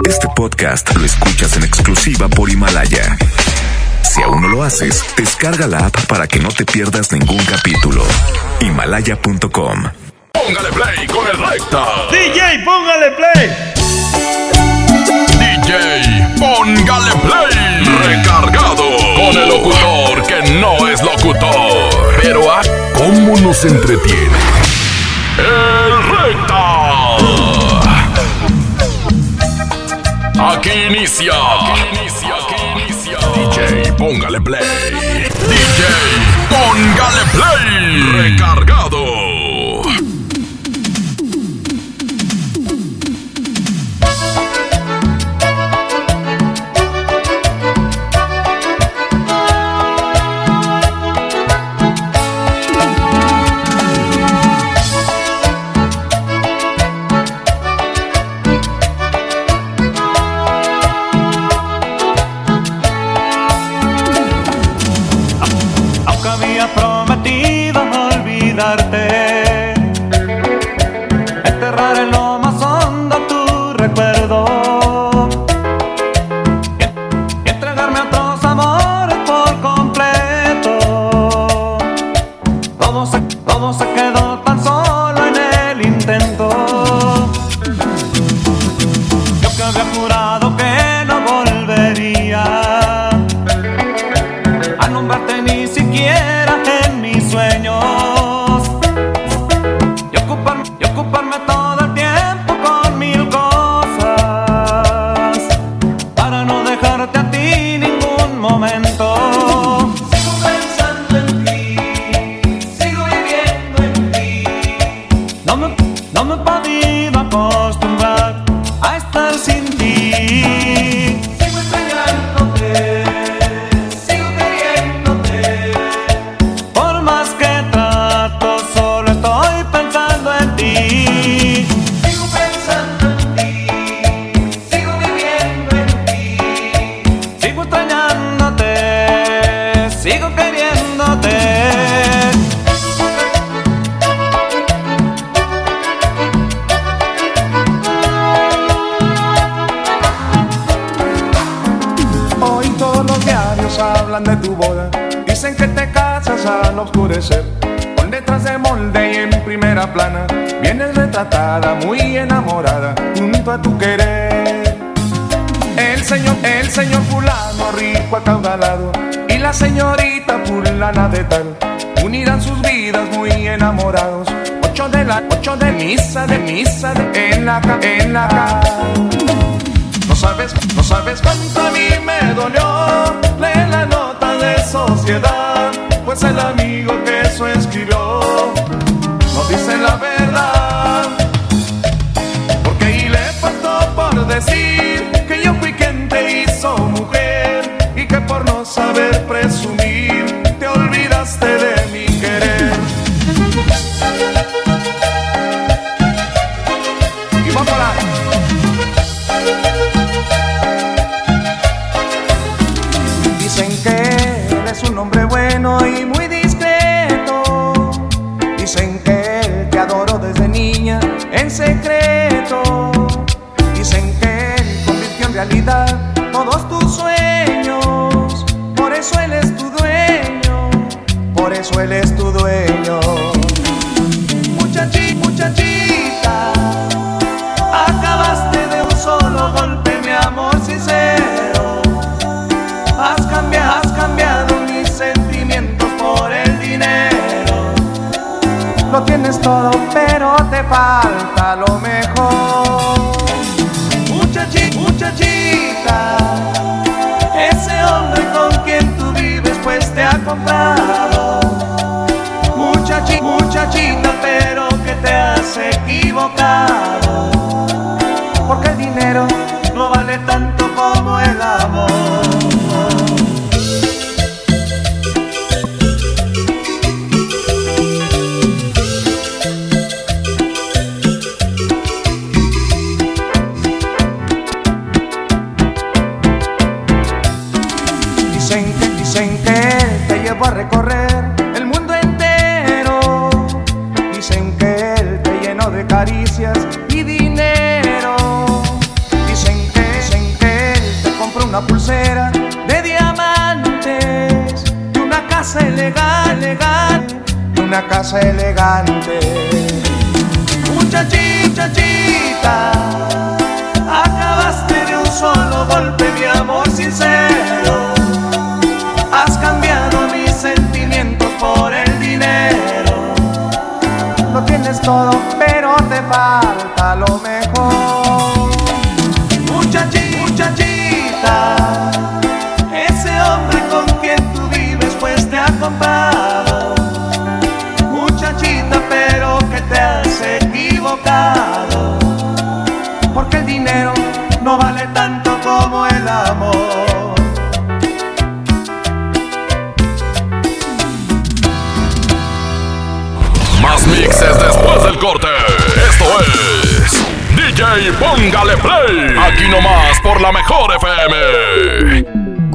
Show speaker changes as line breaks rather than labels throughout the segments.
Este podcast lo escuchas en exclusiva por Himalaya. Si aún no lo haces, descarga la app para que no te pierdas ningún capítulo. Himalaya.com.
Póngale play con el recta.
DJ, póngale play.
DJ, póngale play. Recargado con el locutor que no es locutor. Pero a cómo nos entretiene. El recta. Aquí inicia. Aquí inicia. Aquí inicia. DJ, póngale play. DJ, póngale play. Recargado.
olvidarte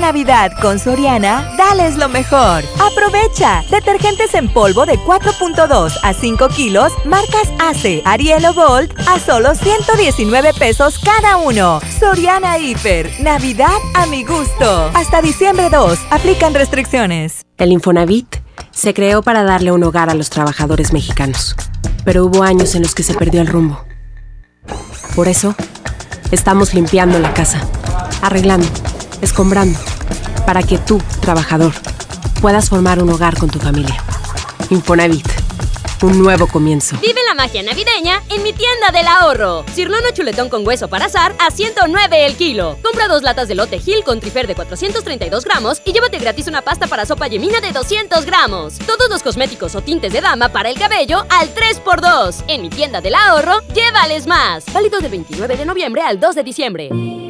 Navidad con Soriana, dales lo mejor. Aprovecha. Detergentes en polvo de 4.2 a 5 kilos, marcas ACE, Ariel o Gold, a solo 119 pesos cada uno. Soriana Hiper. Navidad a mi gusto. Hasta diciembre 2. Aplican restricciones.
El Infonavit se creó para darle un hogar a los trabajadores mexicanos. Pero hubo años en los que se perdió el rumbo. Por eso, estamos limpiando la casa, arreglando escombrando, para que tú, trabajador, puedas formar un hogar con tu familia. Infonavit, un nuevo comienzo.
Vive la magia navideña en mi tienda del ahorro. Cirlono chuletón con hueso para azar a 109 el kilo. Compra dos latas de lote Gil con trifer de 432 gramos y llévate gratis una pasta para sopa yemina de 200 gramos. Todos los cosméticos o tintes de dama para el cabello al 3x2. En mi tienda del ahorro, llévales más. Válido del 29 de noviembre al 2 de diciembre.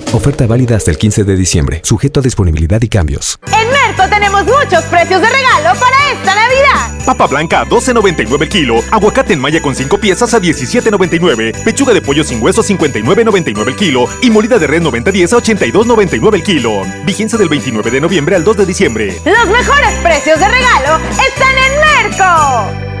Oferta válida hasta el 15 de diciembre, sujeto a disponibilidad y cambios.
En Merco tenemos muchos precios de regalo para esta Navidad.
Papa blanca a 12.99 el kilo, aguacate en malla con 5 piezas a 17.99, pechuga de pollo sin hueso 59.99 el kilo y molida de red 90.10 a 82.99 el kilo. Vigencia del 29 de noviembre al 2 de diciembre.
Los mejores precios de regalo están en Merco.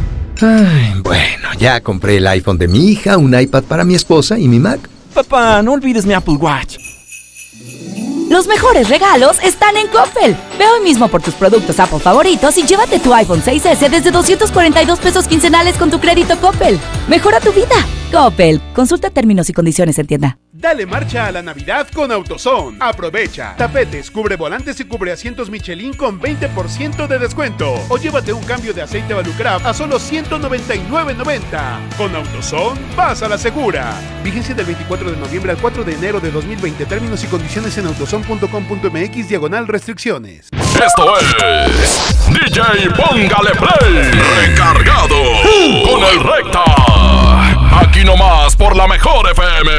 Ay, bueno, ya compré el iPhone de mi hija, un iPad para mi esposa y mi Mac.
Papá, no olvides mi Apple Watch.
Los mejores regalos están en Coppel. Ve hoy mismo por tus productos Apple favoritos y llévate tu iPhone 6S desde 242 pesos quincenales con tu crédito Coppel. Mejora tu vida. Coppel. Consulta términos y condiciones en tienda.
Dale marcha a la Navidad con AutoZone. Aprovecha. Tapetes, cubre volantes y cubre asientos Michelin con 20% de descuento. O llévate un cambio de aceite Valucraft a solo 199.90. Con AutoZone, vas a la segura. Vigencia del 24 de noviembre al 4 de enero de 2020. Términos y condiciones en autozone.com.mx diagonal restricciones.
Esto es DJ Póngale Play. Recargado con el Recta. Aquí nomás por la mejor FM.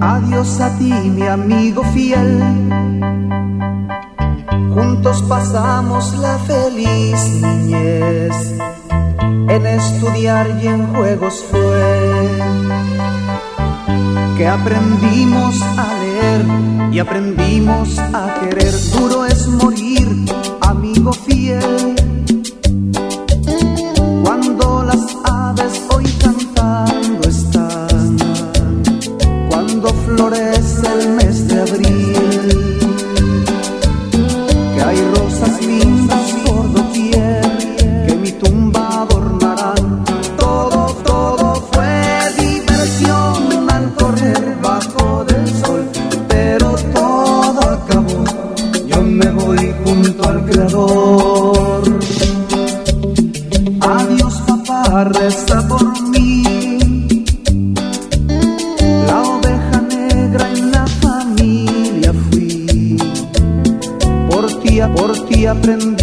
Adiós a ti, mi amigo fiel. Juntos pasamos la feliz niñez. En estudiar y en juegos fue que aprendimos a leer y aprendimos a querer. Duro es morir, amigo fiel aprendí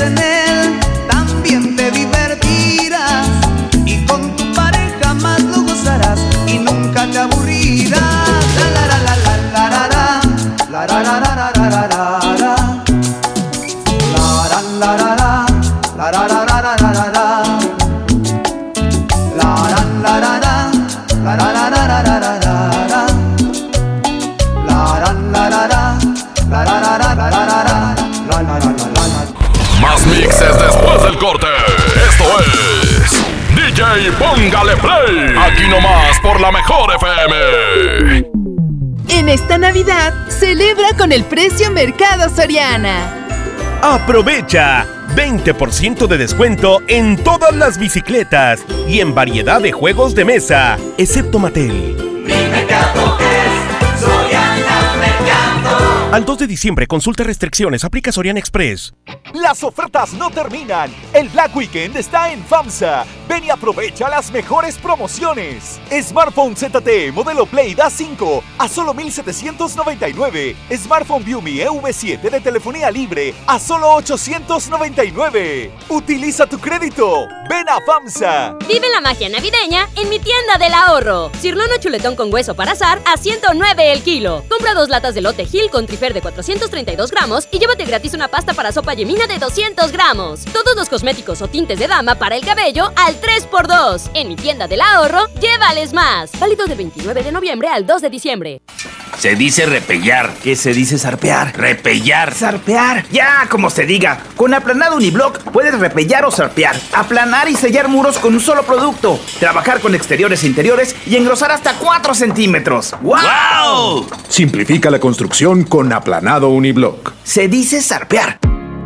tener. FM.
En esta Navidad, celebra con el precio Mercado Soriana.
Aprovecha 20% de descuento en todas las bicicletas y en variedad de juegos de mesa, excepto Mattel. Al 2 de diciembre, consulta restricciones, aplica Soriana Express.
Las ofertas no terminan. El Black Weekend está en FAMSA. Ven y aprovecha las mejores promociones. Smartphone ZTE modelo Play Da 5 a solo 1799. Smartphone Viumi EV7 de telefonía libre a solo 899. Utiliza tu crédito. Ven a FAMSA.
Vive la magia navideña en mi tienda del ahorro. Cirlono chuletón con hueso para azar a 109 el kilo. Compra dos latas de lote Gil con trifer de 432 gramos y llévate gratis una pasta para sopa de 200 gramos. Todos los cosméticos o tintes de dama para el cabello al 3x2. En mi tienda del ahorro, llévales más. Válido del 29 de noviembre al 2 de diciembre.
Se dice repellar.
¿Qué se dice zarpear?
Repellar.
Zarpear. Ya, como se diga. Con aplanado uniblock puedes repellar o zarpear. Aplanar y sellar muros con un solo producto. Trabajar con exteriores e interiores y engrosar hasta 4 centímetros. ¡Wow!
Simplifica la construcción con aplanado uniblock.
Se dice zarpear.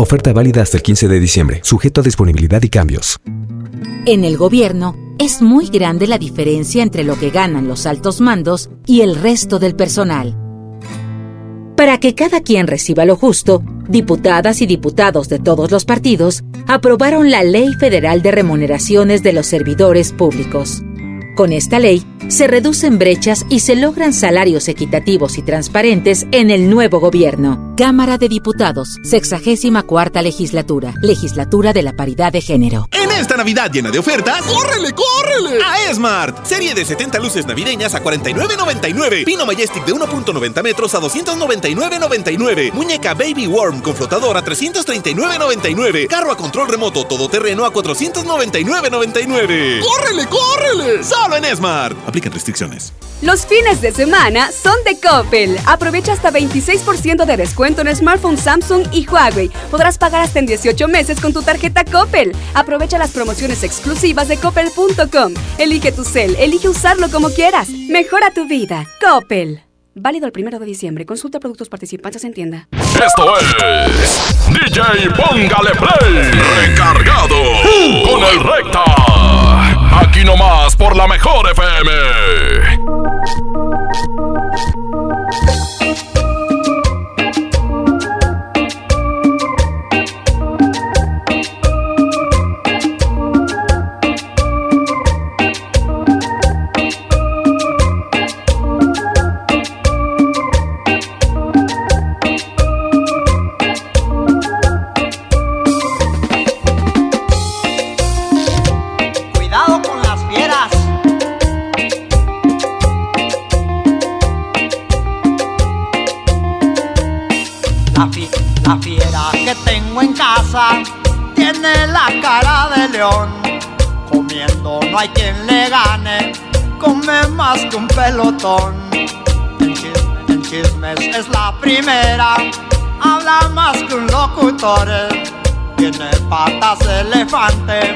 Oferta válida hasta el 15 de diciembre, sujeto a disponibilidad y cambios.
En el gobierno, es muy grande la diferencia entre lo que ganan los altos mandos y el resto del personal. Para que cada quien reciba lo justo, diputadas y diputados de todos los partidos aprobaron la Ley Federal de Remuneraciones de los Servidores Públicos. Con esta ley, se reducen brechas y se logran salarios equitativos y transparentes en el nuevo gobierno. Cámara de Diputados, 64 legislatura, legislatura de la paridad de género.
En esta Navidad llena de ofertas, ¡córrele, córrele! A Esmart. Serie de 70 luces navideñas a 49.99. Pino Majestic de 1.90 metros a 299.99. Muñeca Baby Worm con flotador a 339.99. Carro a control remoto todoterreno a 499.99. ¡Córrele, córrele! Solo en Esmart. Aplican restricciones.
Los fines de semana son de Coppel. Aprovecha hasta 26% de descuento en smartphones Samsung y Huawei. Podrás pagar hasta en 18 meses con tu tarjeta Coppel. Aprovecha las promociones exclusivas de coppel.com. Elige tu cel, elige usarlo como quieras. Mejora tu vida. Coppel. Válido el primero de diciembre. Consulta productos participantes en tienda.
Esto es DJ Póngale Play Recargado con el Recta. Aquí nomás por la mejor FM.
Hay quien le gane, come más que un pelotón. En, en chismes es la primera, habla más que un locutor. Tiene patas de elefante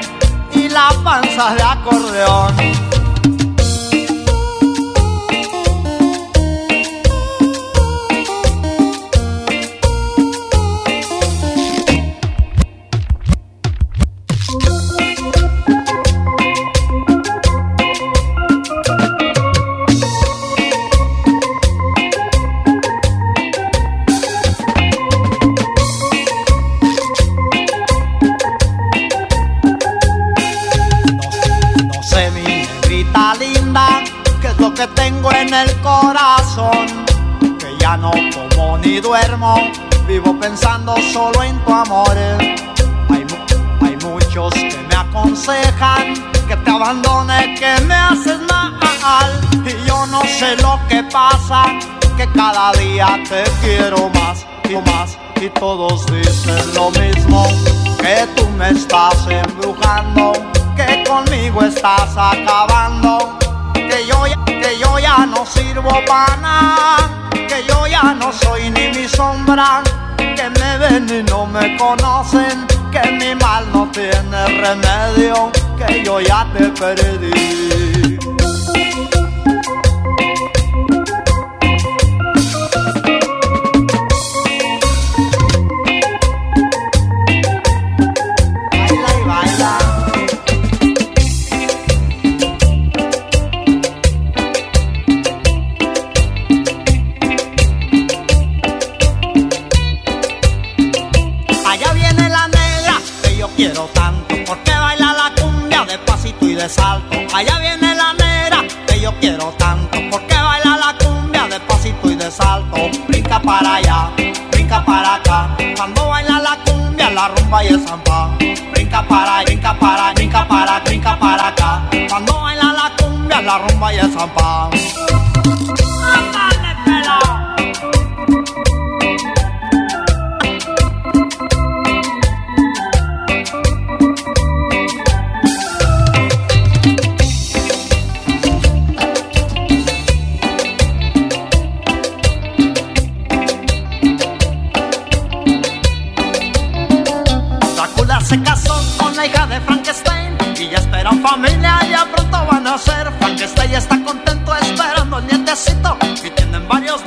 y la panza de acordeón. Ni duermo, vivo pensando solo en tu amor. Hay, mu- hay muchos que me aconsejan que te abandone, que me haces mal. Y yo no sé lo que pasa, que cada día te quiero más y más y todos dicen lo mismo, que tú me estás embrujando, que conmigo estás acabando, que yo, que yo ya no sirvo para nada, que yo ya no soy ni mi sombra, que me ven y no me conocen, que mi mal no tiene remedio, que yo ya te perdí. Familia ya pronto van a ser. Frankenstein está contento esperando el nietecito. Y tienen varios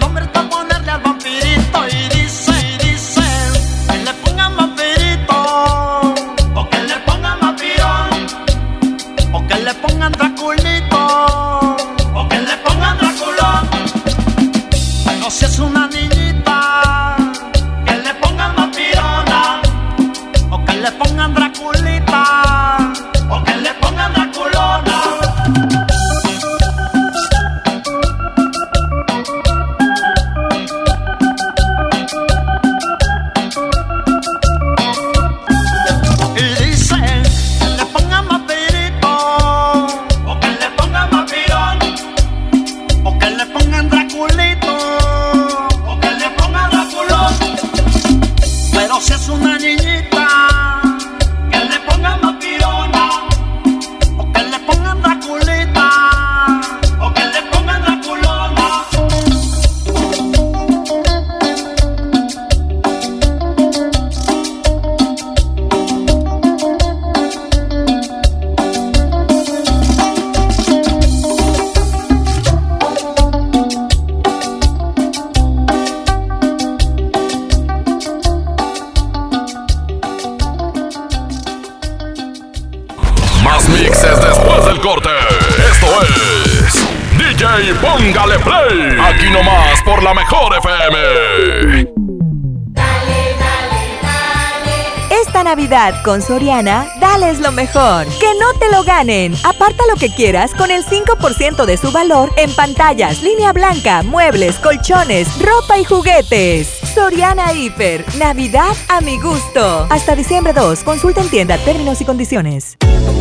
con Soriana, dales lo mejor. Que no te lo ganen. Aparta lo que quieras con el 5% de su valor en pantallas, línea blanca, muebles, colchones, ropa y juguetes. Soriana Hiper. Navidad a mi gusto. Hasta diciembre 2. Consulta en tienda términos y condiciones.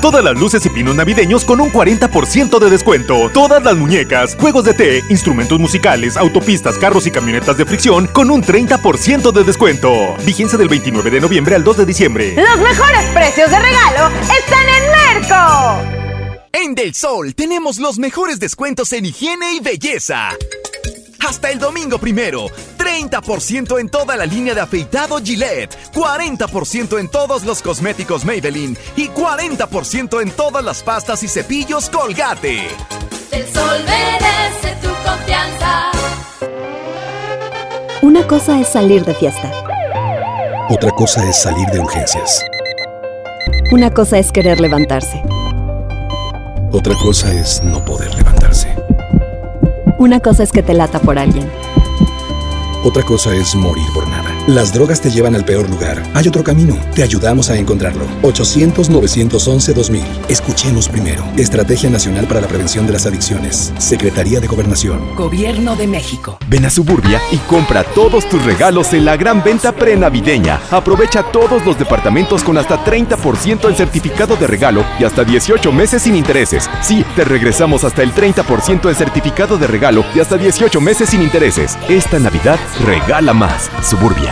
Todas las luces y pinos navideños con un 40% de descuento. Todas las muñecas, juegos de té, instrumentos musicales, autopistas, carros y camionetas de fricción con un 30% de descuento. Vigencia del 29 de noviembre al 2 de diciembre.
Los mejores precios de regalo están en Merco.
En Del Sol tenemos los mejores descuentos en higiene y belleza. Hasta el domingo primero, 30% en toda la línea de afeitado Gillette, 40% en todos los cosméticos Maybelline y 40% en todas las pastas y cepillos Colgate.
El sol merece tu confianza.
Una cosa es salir de fiesta.
Otra cosa es salir de urgencias.
Una cosa es querer levantarse.
Otra cosa es no poder levantarse.
Una cosa es que te lata por alguien.
Otra cosa es morir por nada. Las drogas te llevan al peor lugar. Hay otro camino. Te ayudamos a encontrarlo. 800-911-2000. Escuchemos primero. Estrategia Nacional para la Prevención de las Adicciones. Secretaría de Gobernación.
Gobierno de México.
Ven a Suburbia y compra todos tus regalos en la gran venta prenavideña. Aprovecha todos los departamentos con hasta 30% en certificado de regalo y hasta 18 meses sin intereses. Sí, te regresamos hasta el 30% en certificado de regalo y hasta 18 meses sin intereses. Esta Navidad regala más. Suburbia.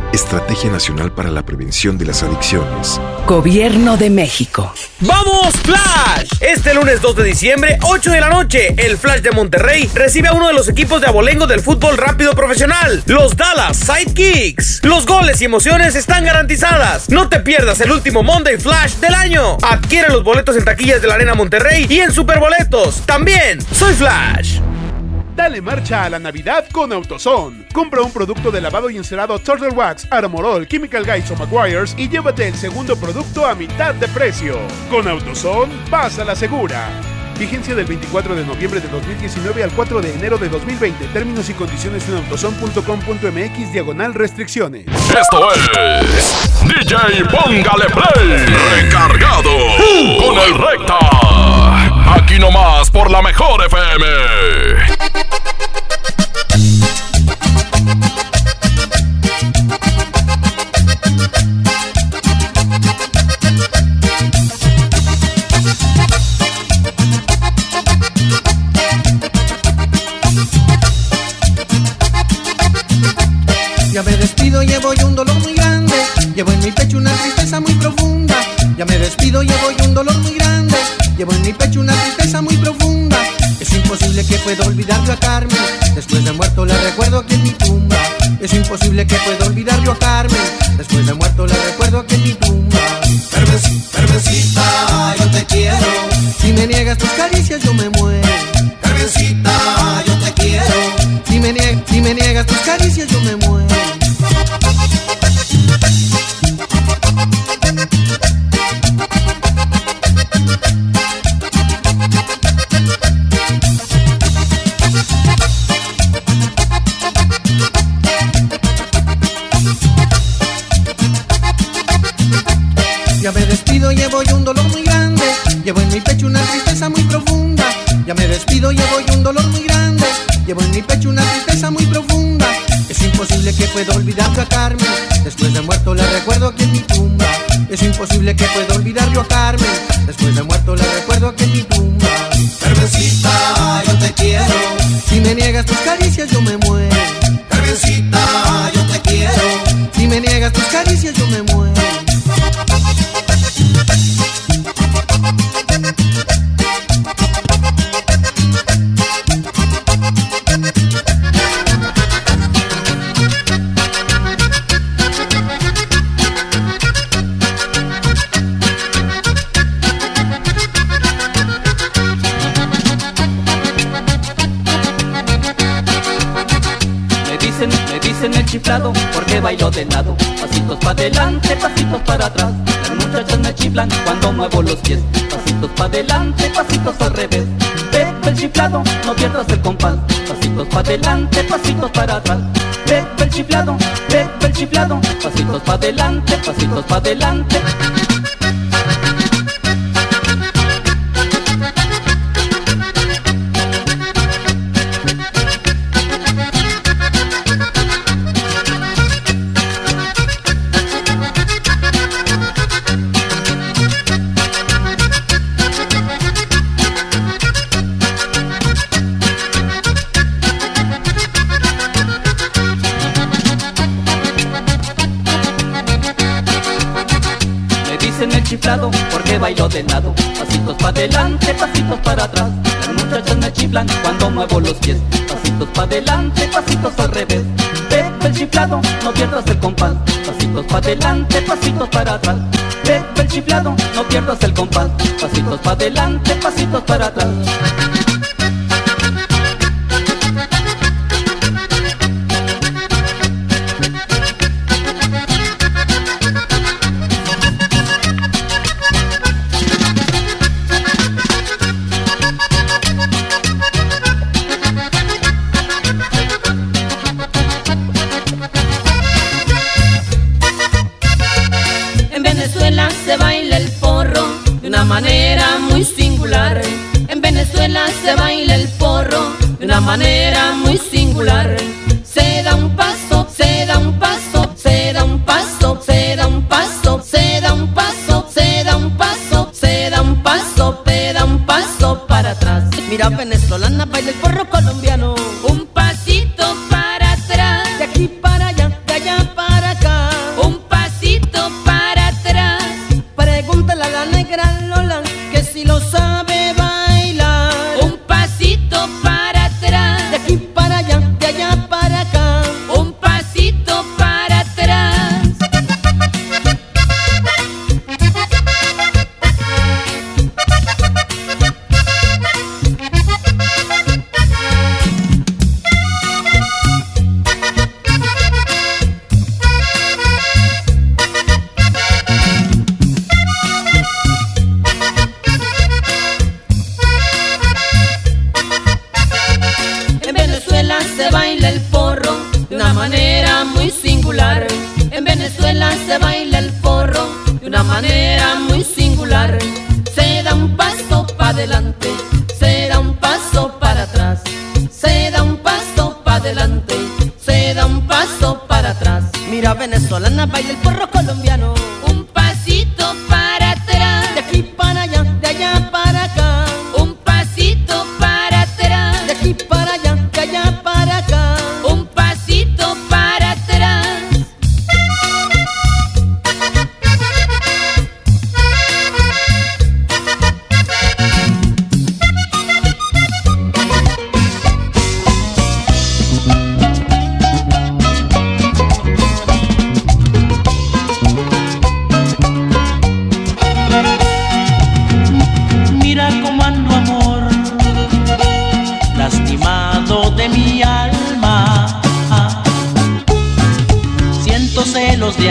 Estrategia Nacional para la Prevención de las Adicciones.
Gobierno de México.
¡Vamos, Flash! Este lunes 2 de diciembre, 8 de la noche, el Flash de Monterrey recibe a uno de los equipos de abolengo del fútbol rápido profesional, los Dallas Sidekicks. Los goles y emociones están garantizadas. No te pierdas el último Monday Flash del año. Adquiere los boletos en taquillas de la Arena Monterrey y en Superboletos. También, soy Flash.
Dale marcha a la Navidad con AutoZone. Compra un producto de lavado y encerado Turtle Wax, Armorol, Chemical Guys o McGuire's y llévate el segundo producto a mitad de precio. Con AutoZone, vas a la segura. Vigencia del 24 de noviembre de 2019 al 4 de enero de 2020. Términos y condiciones en autozone.com.mx diagonal restricciones.
Esto es DJ Póngale Play Recargado con el Recta. Aquí nomás por la mejor FM.
Ya me despido, llevo yo un dolor muy grande. Llevo en mi pecho una tristeza muy profunda. Ya me despido, llevo yo un dolor muy grande. Llevo en mi pecho una tristeza muy profunda. Es imposible que pueda olvidar yo a Carmen. Después de muerto la recuerdo aquí en mi tumba. Es imposible que pueda olvidar yo a Carmen. Después de muerto la recuerdo aquí en mi tumba. Carmencita, yo te quiero. Si me niegas tus caricias, yo me muero. Despido, llevo un dolor muy grande. Llevo en mi pecho una tristeza muy profunda. Ya me despido, llevo yo un dolor muy grande. Llevo en mi pecho una tristeza muy profunda. Es imposible que pueda olvidar yo a Carmen. Después de muerto la recuerdo aquí en mi tumba. Es imposible que pueda olvidar yo a Carmen. Después de muerto la recuerdo aquí en mi tumba. Carmencita, yo te quiero. Si me niegas tus caricias, yo me muero. Carmencita, yo te quiero. Si me niegas tus caricias,
bailo de lado. Pasitos para adelante, pasitos para atrás. Las muchachas me chiflan cuando muevo los pies. Pasitos para adelante, pasitos al revés. Pepe el chiflado, no pierdas el compás. Pasitos para adelante, pasitos para atrás. Pepe el chiflado, Pepe el chiflado. Pasitos para adelante, pasitos para adelante. porque bailo de lado. Pasitos para adelante, pasitos para atrás. Las muchachas me chiflan cuando muevo los pies. Pasitos para adelante, pasitos al revés. Pepe el
chiflado, no pierdas el compás. Pasitos para adelante, pasitos para atrás. Pepe el chiflado, no pierdas el compás. Pasitos para adelante, pasitos para atrás.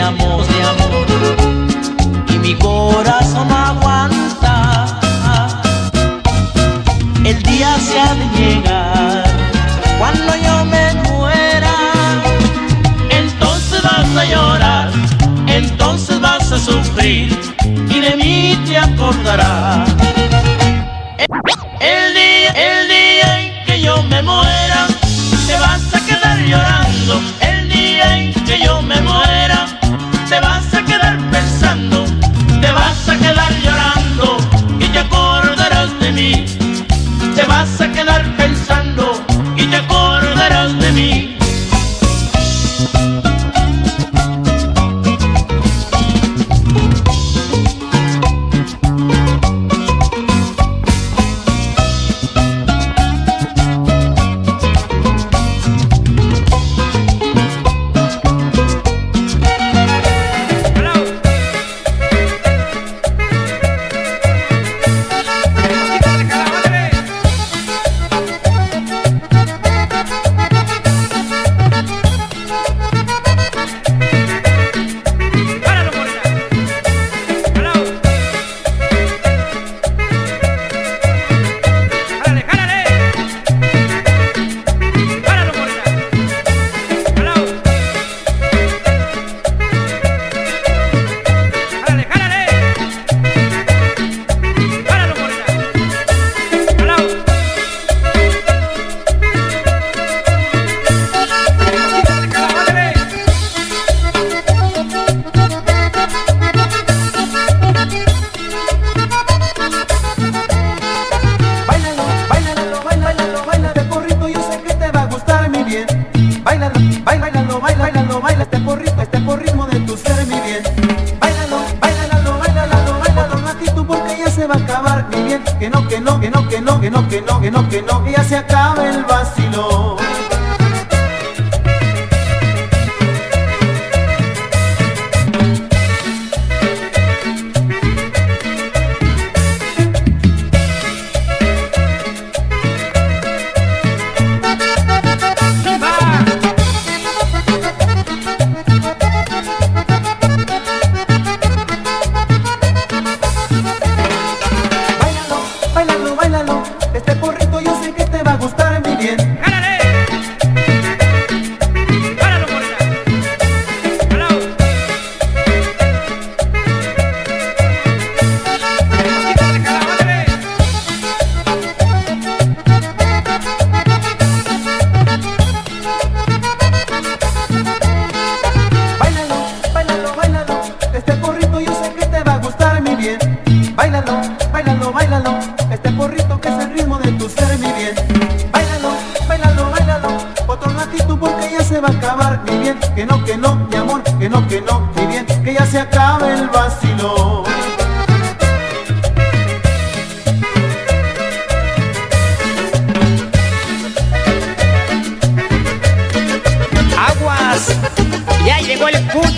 amor. Y mi corazón aguanta. El día se ha de llegar cuando yo me muera. Entonces vas a llorar, entonces vas a sufrir y de mí te acordarás.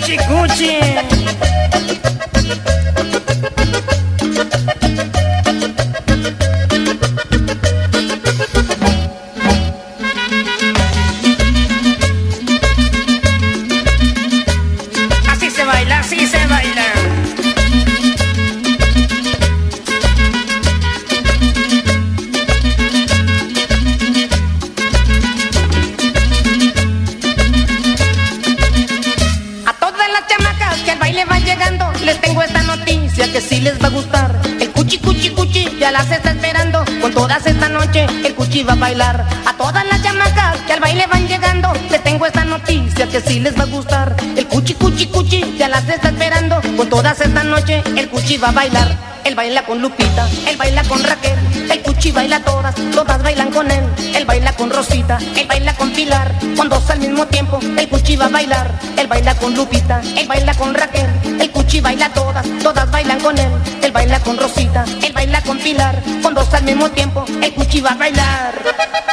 El
cuchi cuchi va a bailar. Él baila con Lupita, él baila con Raquel, el Cuchi baila todas, todas bailan con él. Él baila con Rosita, él baila con Pilar, con dos al mismo tiempo, el Cuchi va a bailar. Él baila con Lupita, él baila con Raquel, el Cuchi baila todas, todas bailan con él. Él baila con Rosita, él baila con Pilar, con dos al mismo tiempo, el Cuchi va a bailar.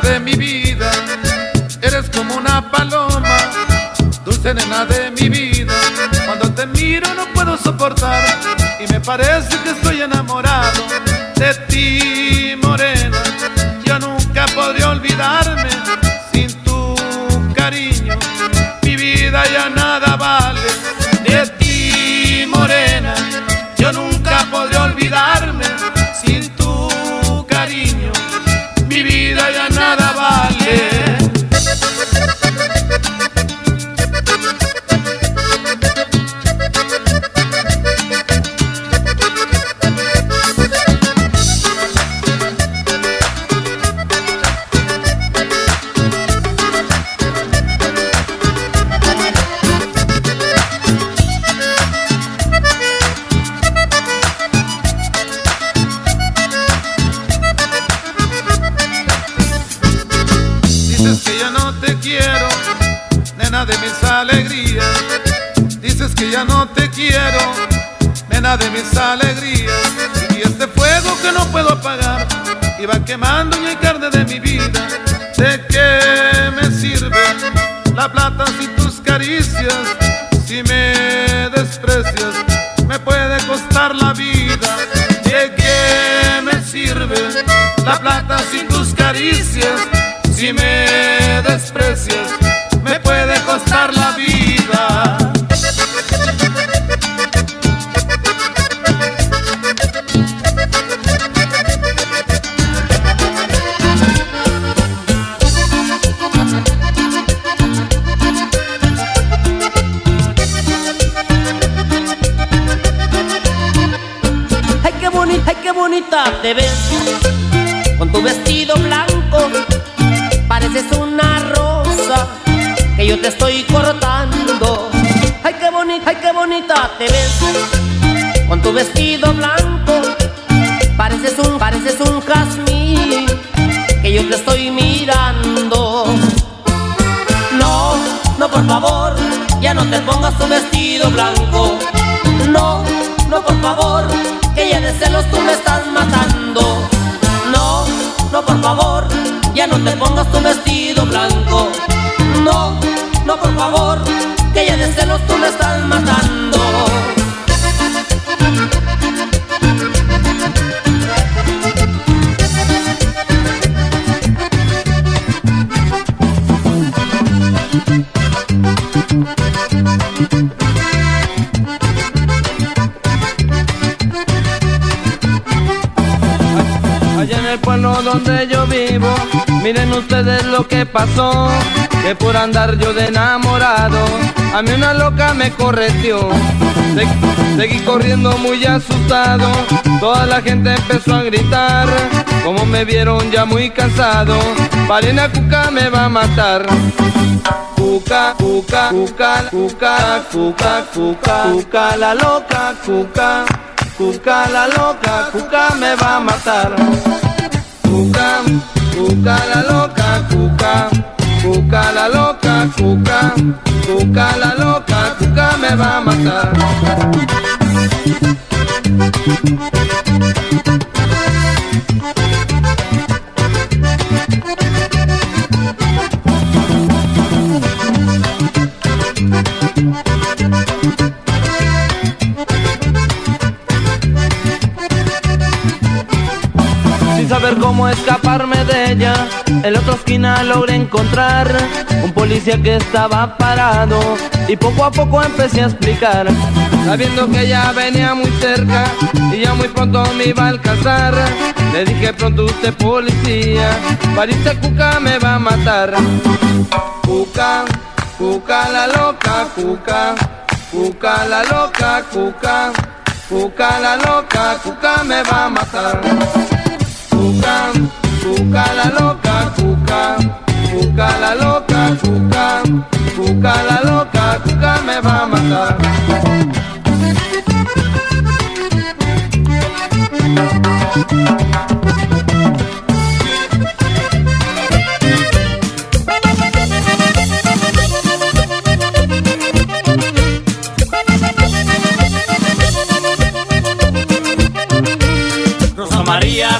De mi vida. Eres como una paloma, dulce nena de mi vida. Cuando te miro no puedo soportar y me parece que estoy enamorado de ti, morena. Yo nunca podré olvidarme qué
bonita te ves con tu vestido blanco. Pareces una rosa que yo te estoy cortando. Ay, qué bonita, ay, qué bonita te ves con tu vestido blanco. Pareces un, pareces un que yo te estoy mirando. No, no, por favor, ya no te pongas tu vestido blanco. No, no, por favor,
que ya de celos tú me estás matando. No, no por favor, ya no te pongas tu vestido blanco. No, no por favor, que ya de celos tú me estás matando.
Miren ustedes lo que pasó, que por andar yo de enamorado, a mí una loca me correteó. Se- seguí corriendo muy asustado, toda la gente empezó a gritar, como me vieron ya muy cansado, Valena Cuca me va a matar. Cuca, cuca, cuca, cuca, cuca, cuca, cuca, la loca, cuca, cuca, la loca, cuca me va a matar. Cuca, cuca, la loca, cuca, cuca, la loca, cuca, cuca, la loca, cuca me va a matar. Cómo escaparme de ella, en la otra esquina logré encontrar un policía que estaba parado y poco a poco empecé a explicar, sabiendo que ella venía muy cerca y ya muy pronto me iba a alcanzar. Le dije pronto usted policía, pariste cuca me va a matar. Cuca, cuca la loca, cuca, cuca la loca, cuca, cuca la loca, cuca me va a matar. Cuca, cuca la loca, cuca, cuca la loca, cuca, cuca la loca, cuca me va a matar.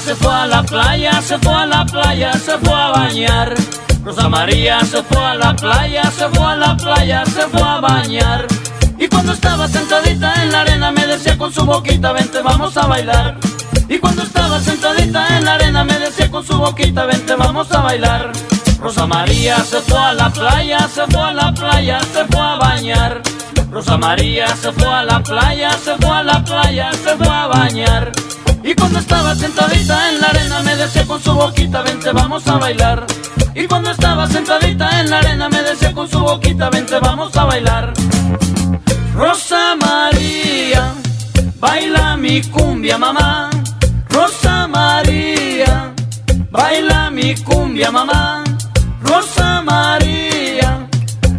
Se fue a la playa, se fue a la playa, se fue a bañar. Rosa María se fue a la playa, se fue a la playa, se fue a bañar. Y cuando estaba sentadita en la arena me decía con su boquita, vente vamos a bailar. Y cuando estaba sentadita en la arena me decía con su boquita, vente vamos a bailar. Rosa María se fue a la playa, se fue a la playa, se fue a bañar. Rosa María se fue a la playa, se fue a la playa, se fue a bañar. Y cuando estaba sentadita en la arena me decía con su boquita, vente vamos a bailar. Y cuando estaba sentadita en la arena me decía con su boquita, vente vamos a bailar. Rosa María, baila mi cumbia mamá. Rosa María, baila mi cumbia mamá. Rosa María,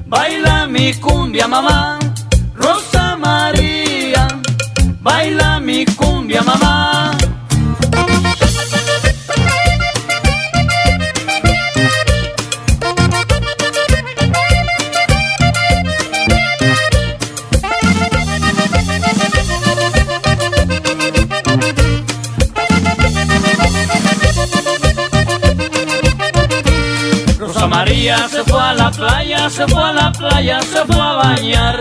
baila mi cumbia mamá. Rosa María, baila mi cumbia mamá. María se fue a la playa, se fue a la playa, se fue a bañar.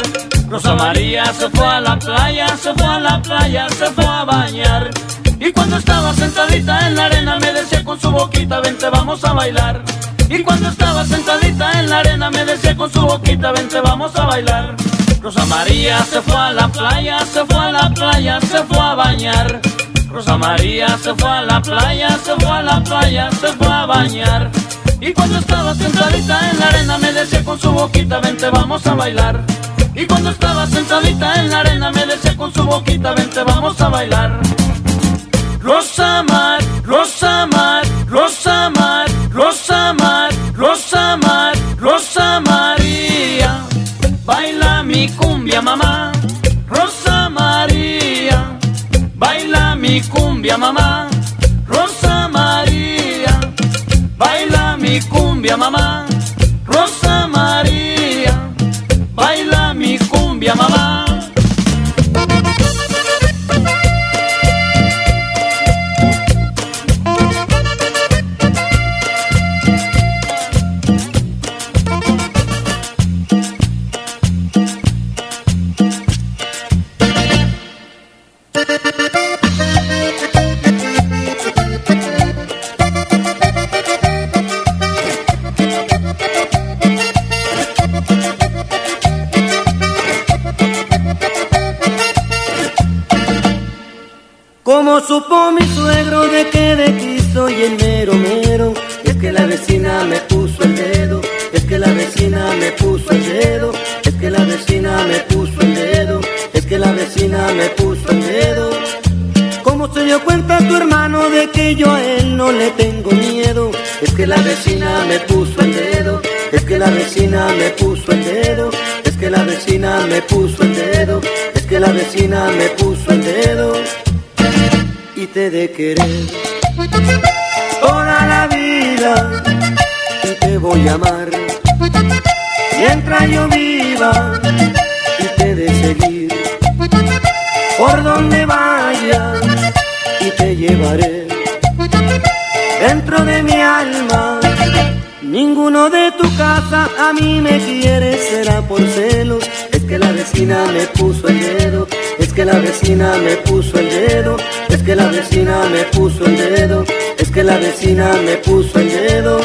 Rosa María se fue a la playa, se fue a la playa, se fue a bañar. Y cuando estaba sentadita en la arena me decía con su boquita, vente vamos a bailar. Y cuando estaba sentadita en la arena me decía con su boquita, vente vamos a bailar. Rosa María se fue a la playa, se fue a la playa, se fue a bañar. Rosa María se fue a la playa, se fue a la playa, se fue a bañar. Y cuando estaba sentadita en la arena me decía con su boquita, vente vamos a bailar. Y cuando estaba sentadita en la arena me decía con su boquita, vente vamos a bailar. Rosa Mar, Rosa Mar, Rosa Mar, Rosa Mar, Rosa Rosa María. Baila mi cumbia mamá, Rosa María. Baila mi cumbia mamá, cumbia mamá,
milagro de que de aquí soy el mero mero. Es que la vecina me puso el dedo, es que la vecina me puso el dedo, es que la vecina me puso el dedo, es que la vecina me puso el dedo. ¿Cómo se dio cuenta tu hermano de que yo a él no le tengo miedo? Es que la vecina me puso el dedo, es que la vecina me puso el dedo, es que la vecina me puso el dedo, es que la vecina me puso el dedo de querer. Toda la vida te voy a amar. Mientras yo viva y te de seguir. Por donde vayas y te llevaré. Dentro de mi alma. Ninguno de tu casa a mí me quiere, será por celos. Es que la vecina me puso el dedo, es que la vecina me puso el dedo, que la vecina me puso el dedo, es que la vecina me puso el dedo.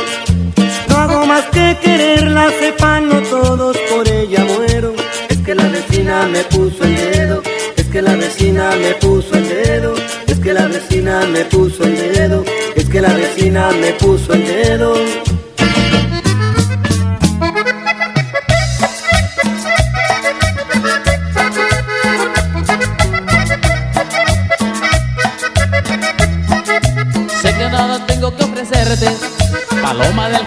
No hago más que quererla, sepan no todos, por ella muero. Es que la vecina me puso el dedo, es que la vecina me puso el dedo, es que la vecina me puso el dedo, es que la vecina me puso el dedo.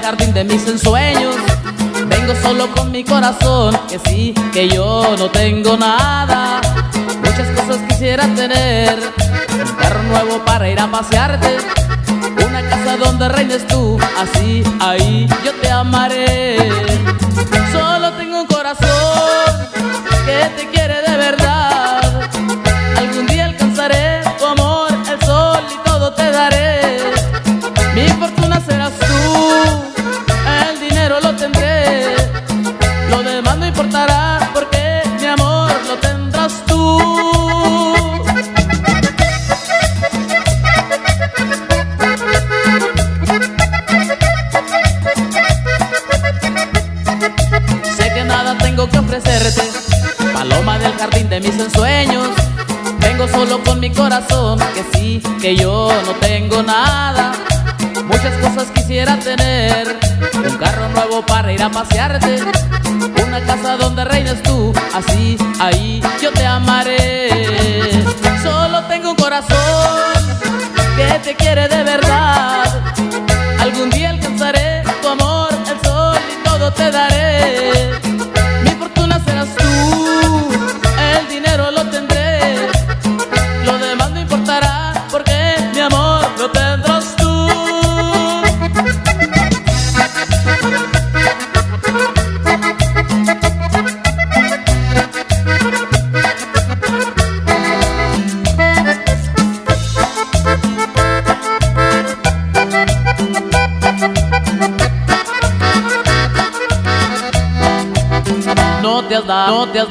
Jardín de mis ensueños. Vengo solo con mi corazón, que sí, que yo no tengo nada. Muchas cosas quisiera tener, un carro nuevo para ir a pasearte, una casa donde reines tú, así, ahí yo te amaré. Solo que yo no tengo nada. Muchas cosas quisiera tener, un carro nuevo para ir a pasearte, una casa donde reines tú, así, ahí yo te amaré. Solo tengo un corazón que te quiere de verdad.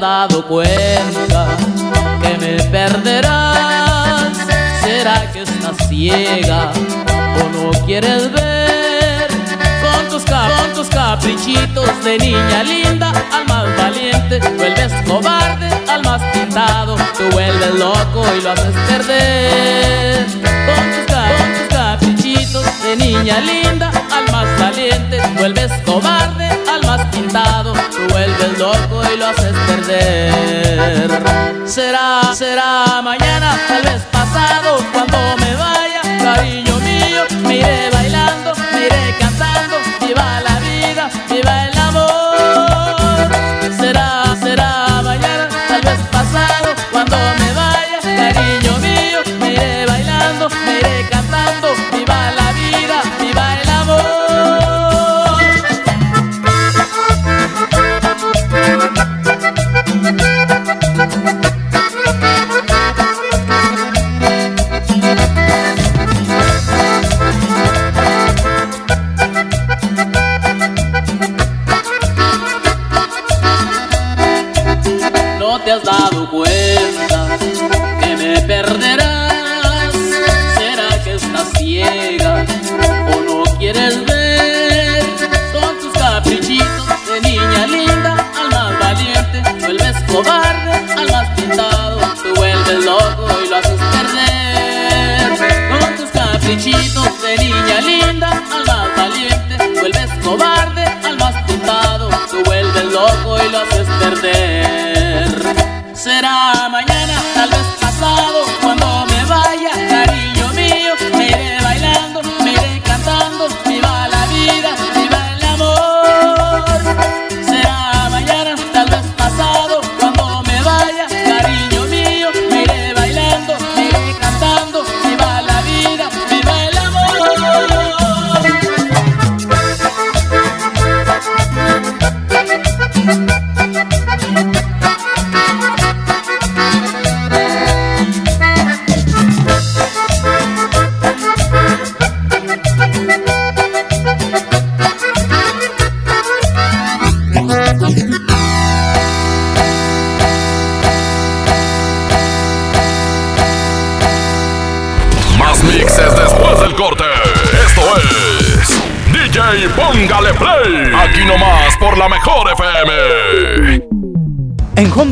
Dado cuenta que me perderás. ¿Será que estás ciega o no quieres ver? Con tus, cap- caprichitos de niña linda al más valiente, vuelves cobarde al más pintado, tú vuelves loco y lo haces perder. Con tus, ca- con tus caprichitos de niña linda al más valiente, vuelves cobarde pintado, tú vuelves loco y lo haces perder. Será, será mañana, tal vez pasado, cuando me vaya, haces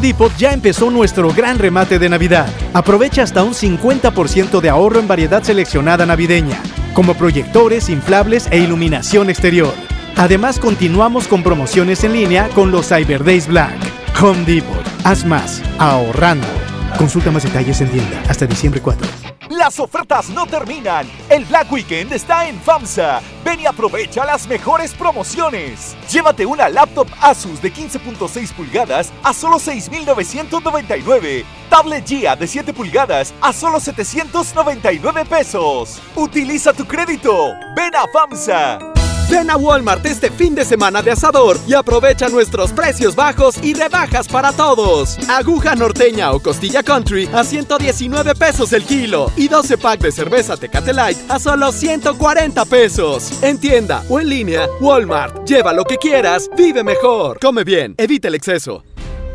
Depot ya empezó nuestro gran remate de Navidad. Aprovecha hasta un 50% de ahorro en variedad seleccionada navideña, como proyectores, inflables e iluminación exterior. Además, continuamos con promociones en línea con los Cyber Days Black. Home Depot, haz más, ahorrando. Consulta más detalles en tienda hasta diciembre 4.
Las ofertas no terminan. El Black Weekend está en FAMSA. Ven y aprovecha las mejores promociones. Llévate una laptop Asus de 15.6 pulgadas a solo 6.999. Tablet Gia de 7 pulgadas a solo 799 pesos. Utiliza tu crédito. Ven a FAMSA.
Ven a Walmart este fin de semana de asador y aprovecha nuestros precios bajos y rebajas para todos. Aguja norteña o costilla country a 119 pesos el kilo y 12 pack de cerveza Tecate Light a solo 140 pesos. En tienda o en línea, Walmart. Lleva lo que quieras, vive mejor. Come bien, evita el exceso.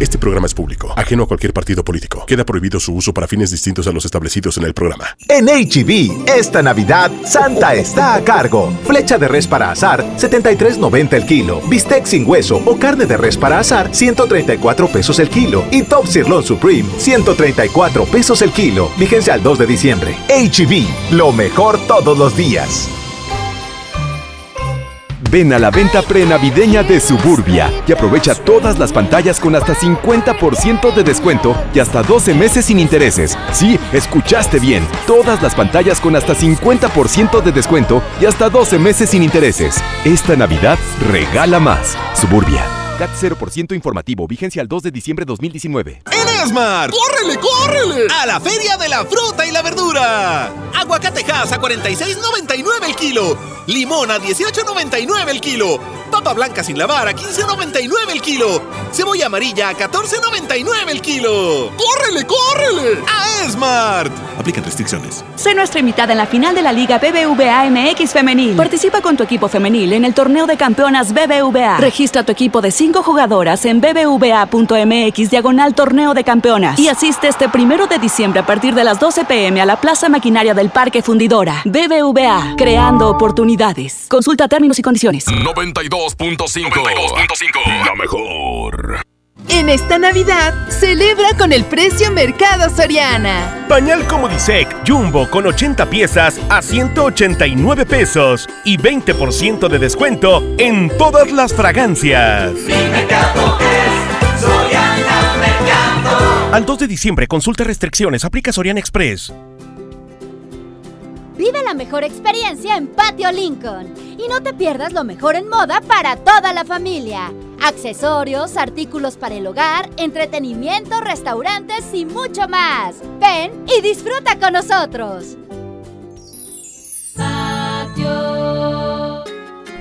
Este programa es público, ajeno a cualquier partido político. Queda prohibido su uso para fines distintos a los establecidos en el programa.
En HB, esta Navidad, Santa está a cargo. Flecha de res para asar, 73.90 el kilo. Bistec sin hueso o carne de res para asar, 134 pesos el kilo. Y Top Sirloin Supreme, 134 pesos el kilo. Vigencia al 2 de diciembre. HB, lo mejor todos los días.
Ven a la venta prenavideña de Suburbia y aprovecha todas las pantallas con hasta 50% de descuento y hasta 12 meses sin intereses. Sí, escuchaste bien. Todas las pantallas con hasta 50% de descuento y hasta 12 meses sin intereses. Esta Navidad regala más. Suburbia. CAT 0% informativo. Vigencia al 2 de diciembre 2019.
En Esmar, ¡córrele, córrele! A la Feria de la Fruta y la Aguacatejas a 46.99 el kilo. Limón a 18.99 el kilo. Papa blanca sin lavar a 15.99 el kilo. Cebolla amarilla a 14.99 el kilo. ¡Córrele, córrele! A Esmart. Aplican restricciones.
Sé nuestra invitada en la final de la Liga BBVA MX Femenil. Participa con tu equipo femenil en el torneo de campeonas BBVA. Registra tu equipo de 5 jugadoras en bbva.mx diagonal torneo de campeonas. Y asiste este primero de diciembre a partir de las 12 pm a la Plaza Maquinaria del Parque Fundidora. BBVA, creando oportunidades. Consulta términos y condiciones.
92.5. La mejor.
En esta Navidad, celebra con el precio Mercado Soriana.
Pañal Comodisec Jumbo con 80 piezas a 189 pesos y 20% de descuento en todas las fragancias. Al 2 de diciembre, consulta restricciones, aplica Soriana Express.
Vive la mejor experiencia en Patio Lincoln y no te pierdas lo mejor en moda para toda la familia. Accesorios, artículos para el hogar, entretenimiento, restaurantes y mucho más. Ven y disfruta con nosotros.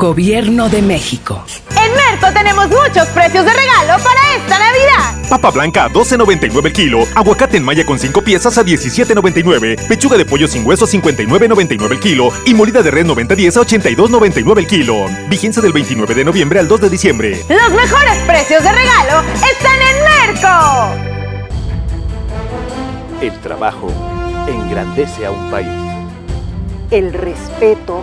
Gobierno de México.
En Merco tenemos muchos precios de regalo para esta Navidad.
Papa blanca a 12.99 el kilo, aguacate en malla con 5 piezas a 17.99, pechuga de pollo sin hueso 59.99 el kilo y molida de red 90.10 a 82.99 el kilo. Vigencia del 29 de noviembre al 2 de diciembre.
Los mejores precios de regalo están en Merco.
El trabajo engrandece a un país.
El respeto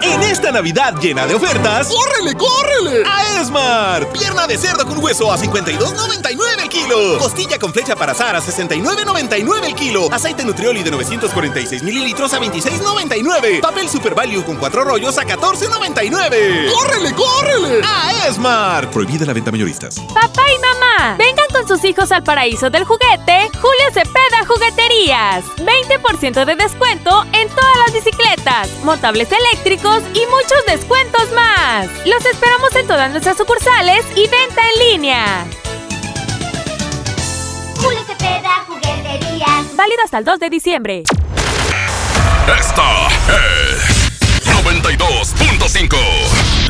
En esta Navidad llena de ofertas, ¡córrele, córrele! A Esmar. Pierna de cerdo con hueso a 52.99 el kilo. Costilla con flecha para azar a 69.99 el kilo. Aceite Nutrioli de 946 mililitros a 26.99. Papel Super Value con cuatro rollos a 14.99. ¡Córrele, córrele! A Esmar. Prohibida la venta mayoristas.
Papá y mamá, vengan con sus hijos al paraíso del juguete, Julio Cepeda Jugueterías. 20% de descuento en todas las bicicletas, montables eléctricos y muchos descuentos más. Los esperamos en todas nuestras sucursales y venta en línea.
Julio Cepeda Jugueterías.
Válido hasta el 2 de diciembre.
Esta es 92.5.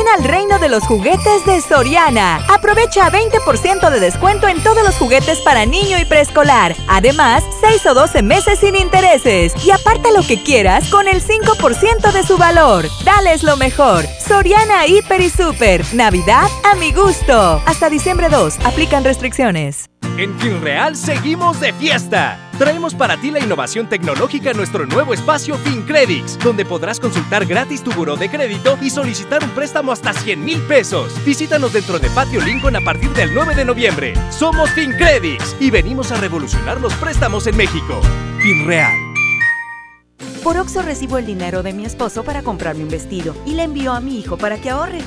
Ven al reino de los juguetes de Soriana. Aprovecha 20% de descuento en todos los juguetes para niño y preescolar. Además, 6 o 12 meses sin intereses. Y aparta lo que quieras con el 5% de su valor. Dales lo mejor. Soriana Hiper y Super. Navidad a mi gusto. Hasta diciembre 2. Aplican restricciones.
En FinReal seguimos de fiesta. Traemos para ti la innovación tecnológica en nuestro nuevo espacio FinCredits, donde podrás consultar gratis tu buró de crédito y solicitar un préstamo hasta 100 mil pesos. Visítanos dentro de Patio Lincoln a partir del 9 de noviembre. Somos FinCredits y venimos a revolucionar los préstamos en México. FinReal.
Por Oxo recibo el dinero de mi esposo para comprarme un vestido y le envío a mi hijo para que ahorre.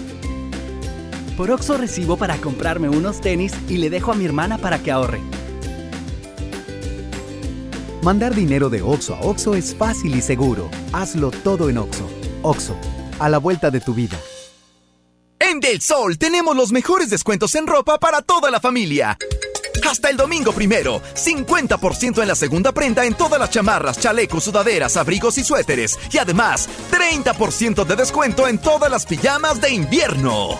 Por Oxo recibo para comprarme unos tenis y le dejo a mi hermana para que ahorre.
Mandar dinero de Oxo a Oxo es fácil y seguro. Hazlo todo en Oxo. Oxo, a la vuelta de tu vida.
En Del Sol tenemos los mejores descuentos en ropa para toda la familia. Hasta el domingo primero, 50% en la segunda prenda en todas las chamarras, chalecos, sudaderas, abrigos y suéteres. Y además, 30% de descuento en todas las pijamas de invierno.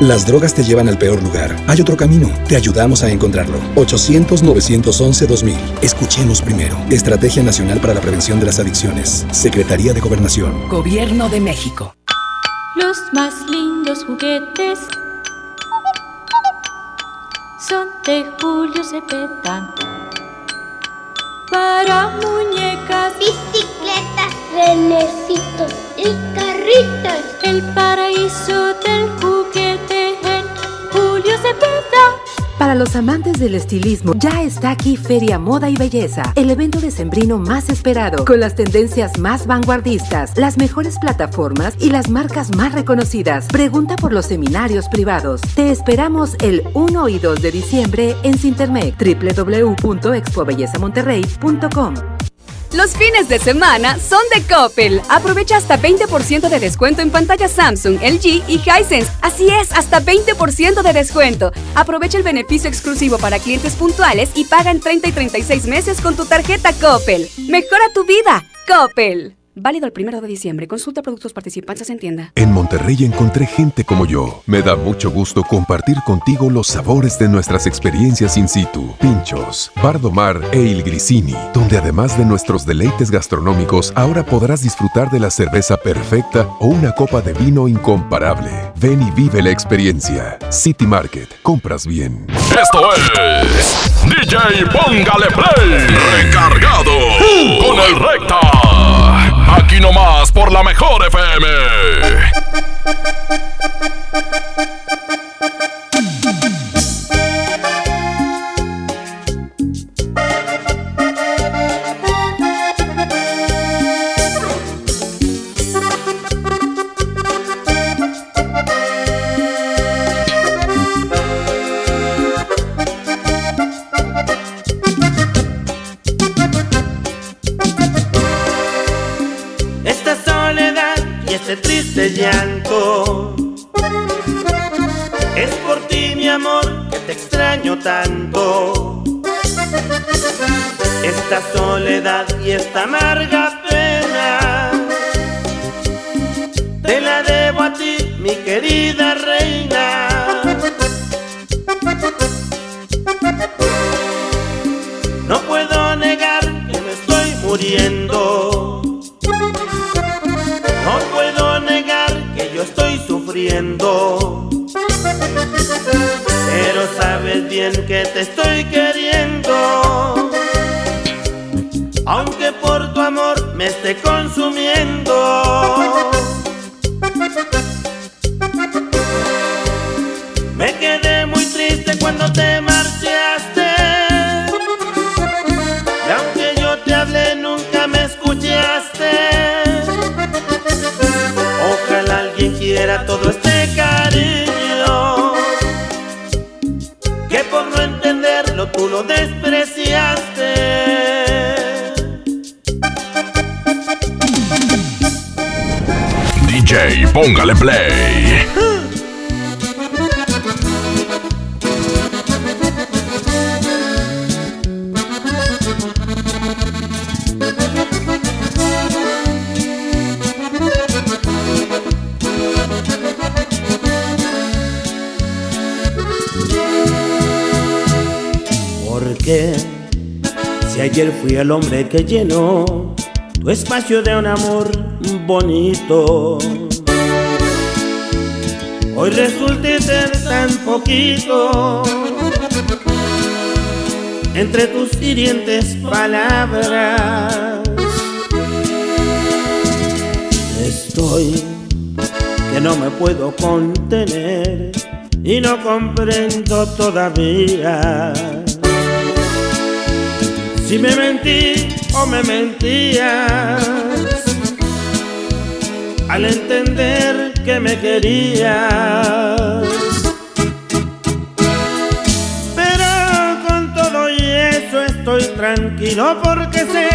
Las drogas te llevan al peor lugar. Hay otro camino. Te ayudamos a encontrarlo. 800-911-2000. Escuchemos primero. Estrategia Nacional para la Prevención de las Adicciones. Secretaría de Gobernación.
Gobierno de México.
Los más lindos juguetes son de Julio Cepeda. Para muñecas,
bicicletas, renecitos y carritos.
El paraíso del juguete.
Para los amantes del estilismo, ya está aquí Feria Moda y Belleza, el evento decembrino más esperado, con las tendencias más vanguardistas, las mejores plataformas y las marcas más reconocidas. Pregunta por los seminarios privados. Te esperamos el 1 y 2 de diciembre en Sintermec, www.expobellezamonterrey.com.
Los fines de semana son de Coppel. Aprovecha hasta 20% de descuento en pantallas Samsung, LG y Hisense. Así es, hasta 20% de descuento. Aprovecha el beneficio exclusivo para clientes puntuales y paga en 30 y 36 meses con tu tarjeta Coppel. Mejora tu vida. Coppel. Válido el primero de diciembre. Consulta productos participantes en tienda.
En Monterrey encontré gente como yo. Me da mucho gusto compartir contigo los sabores de nuestras experiencias in situ. Pinchos, Bardomar e Il Grisini, donde además de nuestros deleites gastronómicos, ahora podrás disfrutar de la cerveza perfecta o una copa de vino incomparable. Ven y vive la experiencia. City Market. Compras bien.
Esto es DJ Póngale Play. Recargado con el Recta. Aquí nomás por la mejor FM.
Llanto. Es por ti mi amor que te extraño tanto. Esta soledad y esta amarga pena Te la debo a ti mi querida reina. No puedo negar que me estoy muriendo Pero sabes bien que te estoy queriendo. Aunque por tu amor me esté consumiendo.
Póngale play.
¿Por qué? Si ayer fui el hombre que llenó tu espacio de un amor bonito. Hoy resulte ser tan poquito entre tus hirientes palabras. Estoy que no me puedo contener y no comprendo todavía si me mentí o me mentías al entender que me querías. Pero con todo y eso estoy tranquilo porque sé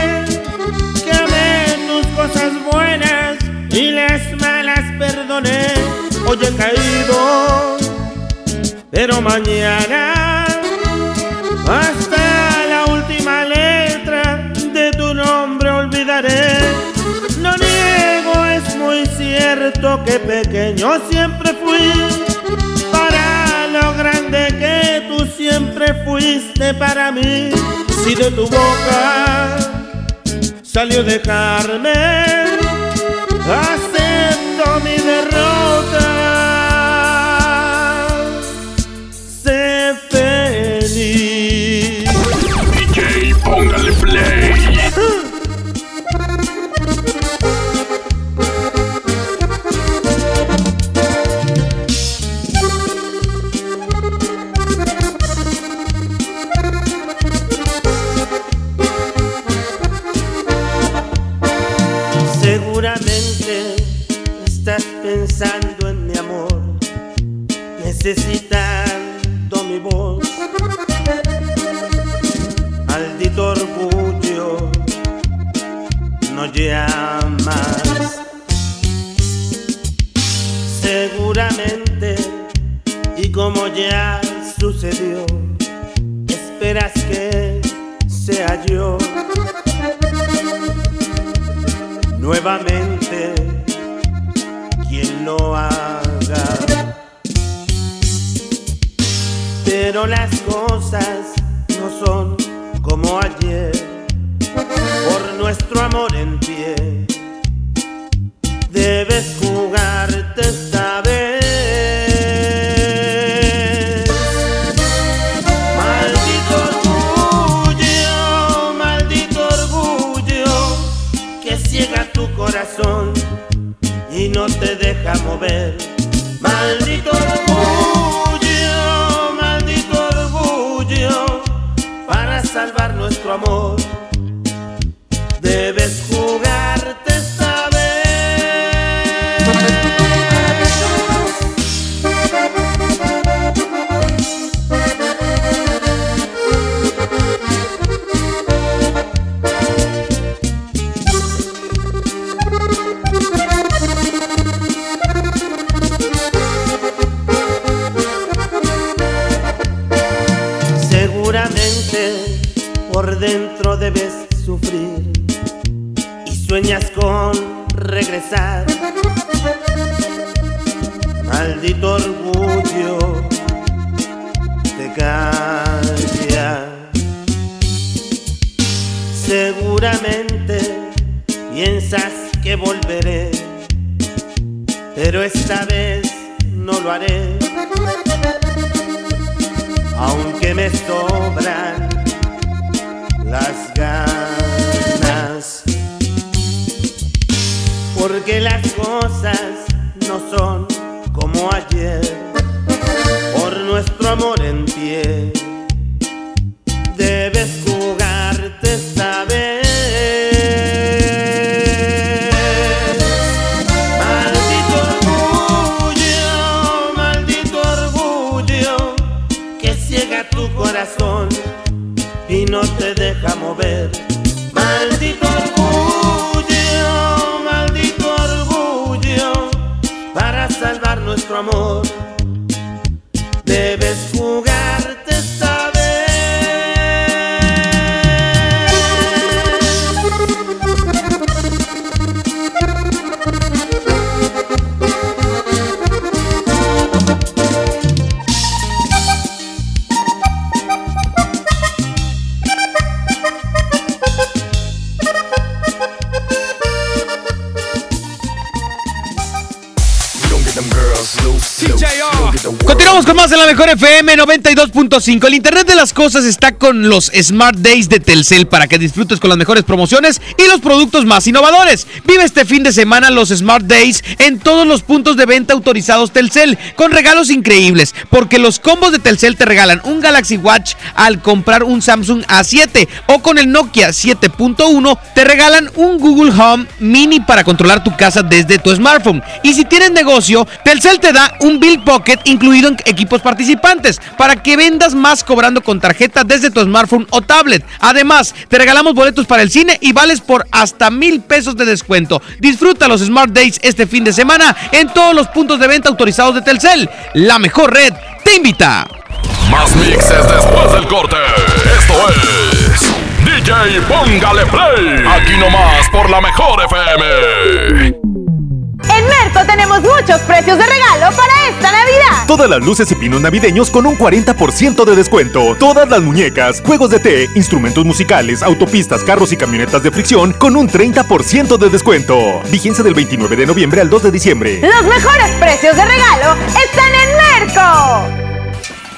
que amé tus cosas buenas y las malas perdoné. Hoy he caído, pero mañana pequeño siempre fui para lo grande que tú siempre fuiste para mí. Si de tu boca salió dejarme, acepto y no te deja mover. Maldito orgullo, maldito orgullo para salvar nuestro amor.
Mejor FM 92.5. El Internet de las Cosas está con los Smart Days de Telcel para que disfrutes con las mejores promociones y los productos más innovadores. Vive este fin de semana los Smart Days en todos los puntos de venta autorizados Telcel con regalos increíbles porque los combos de Telcel te regalan un Galaxy Watch al comprar un Samsung A7 o con el Nokia 7.1 te regalan un Google Home Mini para controlar tu casa desde tu smartphone. Y si tienes negocio, Telcel te da un Bill Pocket incluido en equipos participantes para que vendas más cobrando con tarjeta desde tu smartphone o tablet. Además, te regalamos boletos para el cine y vales por hasta mil pesos de descuento. Disfruta los Smart Days este fin de semana en todos los puntos de venta autorizados de Telcel. La mejor red te invita.
Más mixes después del corte. Esto es DJ Póngale Play. Aquí nomás por la mejor FM.
En Merco tenemos muchos precios de regalo para esta Navidad.
Todas las luces y pinos navideños con un 40% de descuento. Todas las muñecas, juegos de té, instrumentos musicales, autopistas, carros y camionetas de fricción con un 30% de descuento. Vigencia del 29 de noviembre al 2 de diciembre.
Los mejores precios de regalo están en Merco.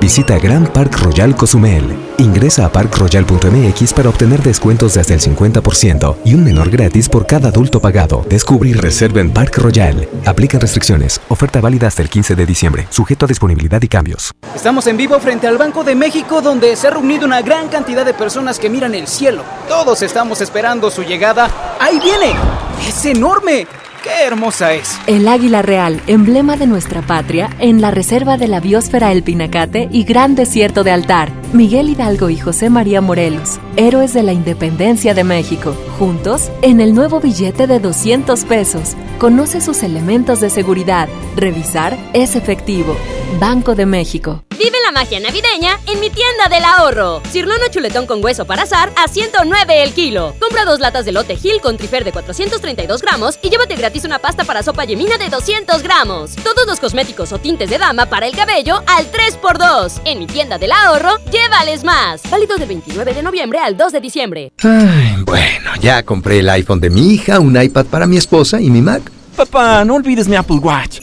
Visita Grand Park Royal Cozumel. Ingresa a parkroyal.mx para obtener descuentos de hasta el 50% y un menor gratis por cada adulto pagado. Descubre y reserva en Park Royal. Aplican restricciones. Oferta válida hasta el 15 de diciembre. Sujeto a disponibilidad y cambios.
Estamos en vivo frente al Banco de México donde se ha reunido una gran cantidad de personas que miran el cielo. Todos estamos esperando su llegada. ¡Ahí viene! ¡Es enorme! ¡Qué hermosa es!
El águila real, emblema de nuestra patria, en la reserva de la biosfera El Pinacate y Gran Desierto de Altar. Miguel Hidalgo y José María Morelos, héroes de la independencia de México. Juntos, en el nuevo billete de 200 pesos. Conoce sus elementos de seguridad. Revisar es efectivo. Banco de México.
Vive la magia navideña en mi tienda del ahorro. Cirlono chuletón con hueso para azar a 109 el kilo. Compra dos latas de lote Gil con trifer de 432 gramos y llévate gratis una pasta para sopa yemina de 200 gramos. Todos los cosméticos o tintes de dama para el cabello al 3x2. En mi tienda del ahorro, llévales más. Válido del 29 de noviembre al 2 de diciembre.
Ay, bueno, ya compré el iPhone de mi hija, un iPad para mi esposa y mi Mac.
Papá, no olvides mi Apple Watch.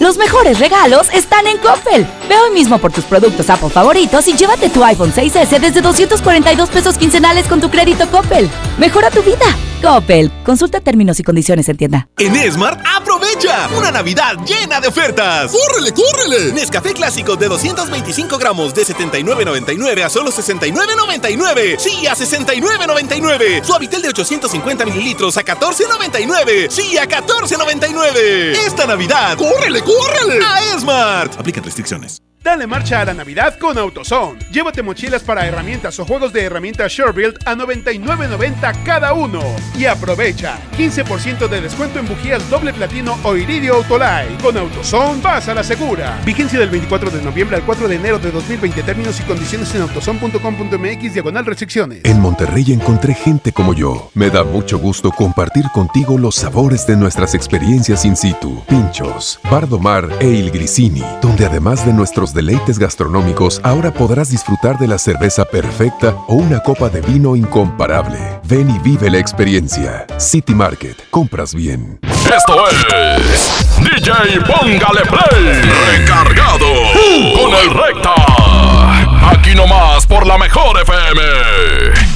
Los mejores regalos están en Coppel. Ve hoy mismo por tus productos Apple favoritos y llévate tu iPhone 6S desde 242 pesos quincenales con tu crédito Coppel. Mejora tu vida. Coppel. Consulta términos y condiciones en tienda.
En Esmart, una Navidad llena de ofertas.
¡Córrele, córrele!
Nescafé clásico de 225 gramos de 79.99 a solo 69.99. Sí, a 69.99. Suavitel de 850 mililitros a 14.99. Sí, a 14.99. Esta Navidad,
¡Córrele, córrele!
a Esmart. Aplican restricciones.
Dale marcha a la Navidad con AutoZone. Llévate mochilas para herramientas o juegos de herramientas SureBuild a 99.90 cada uno. Y aprovecha 15% de descuento en bujías doble platino o iridio Autolite. Con AutoZone vas a la segura. Vigencia del 24 de noviembre al 4 de enero de 2020. Términos y condiciones en autozone.com.mx diagonal restricciones.
En Monterrey encontré gente como yo. Me da mucho gusto compartir contigo los sabores de nuestras experiencias in situ. Pinchos, Bardomar e Il Grisini, donde además de nuestros deleites gastronómicos, ahora podrás disfrutar de la cerveza perfecta o una copa de vino incomparable. Ven y vive la experiencia. City Market, compras bien.
Esto es DJ Póngale Play, recargado con el recta. Aquí nomás por la mejor FM.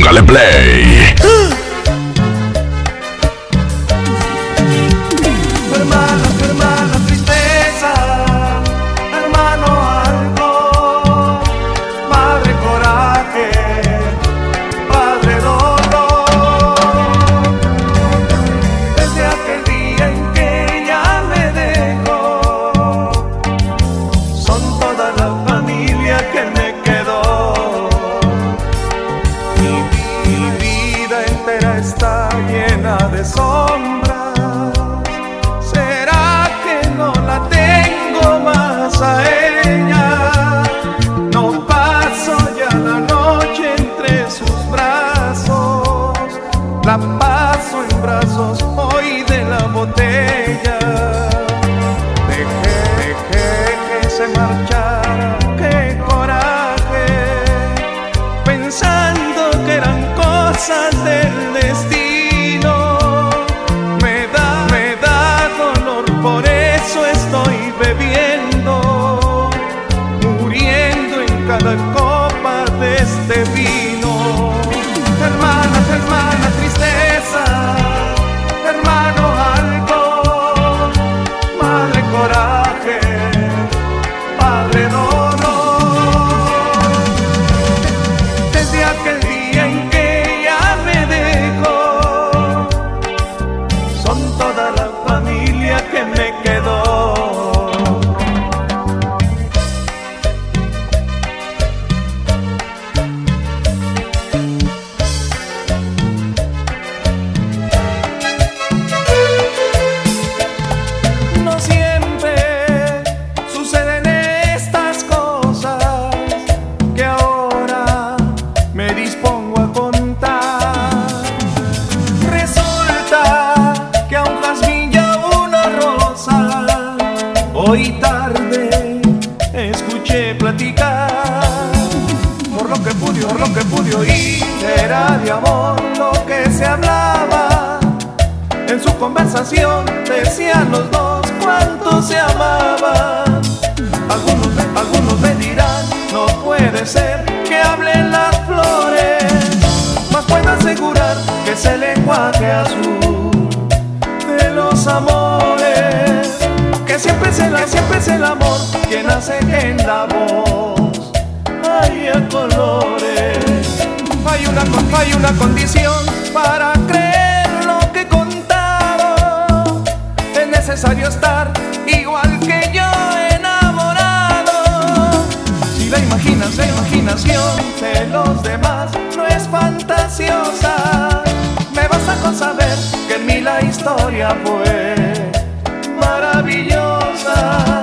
Póngale play. Colores. Hay una, hay una condición para creer lo que contaron. necesario estar igual que yo enamorado. Si la imaginas, la imaginación de los demás no es fantasiosa. Me basta con saber que en mí la historia fue maravillosa.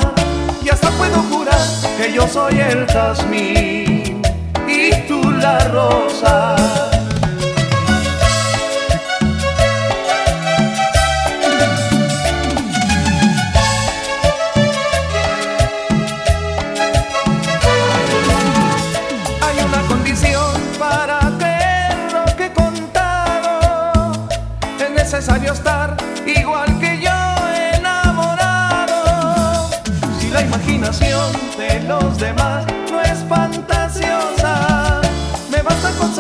Y hasta puedo jurar que yo soy el jazmín Hay una condición para creer lo que he contado. Es necesario estar igual que yo enamorado. Si la imaginación de los demás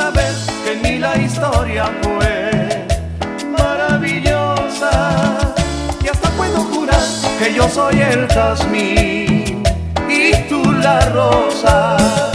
saber que en mí la historia fue maravillosa. Y hasta puedo jurar que yo soy el jazmín y tú la rosa.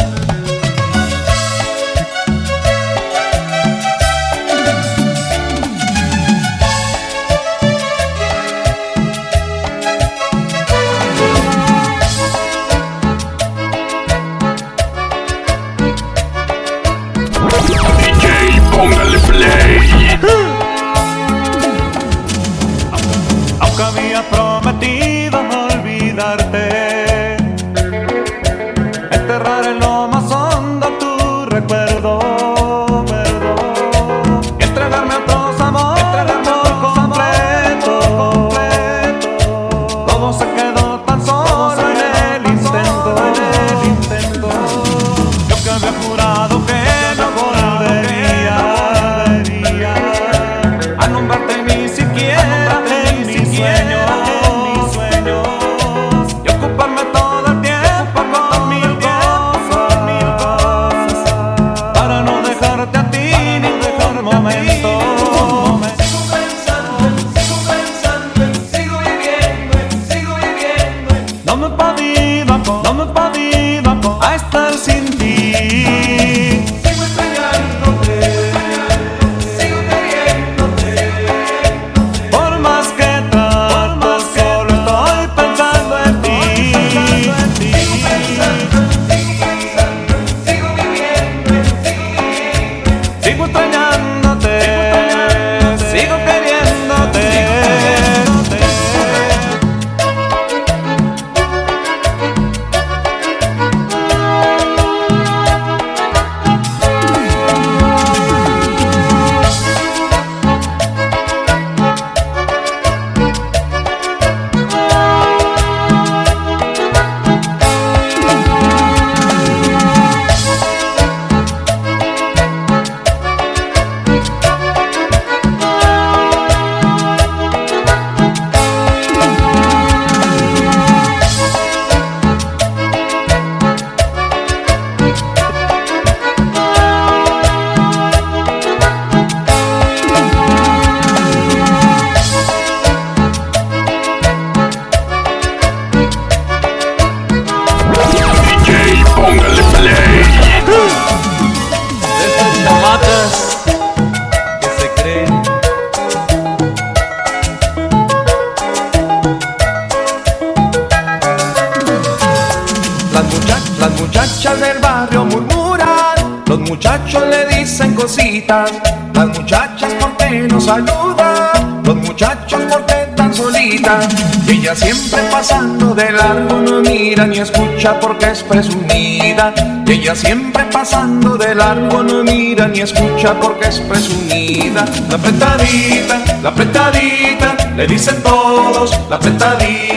Las muchachas porque no saludan, los muchachos porque tan solitas. Ella siempre pasando de largo no mira ni escucha porque es presumida. Ella siempre pasando de largo no mira ni escucha porque es presumida. La apretadita, la apretadita, le dicen todos, la apretadita.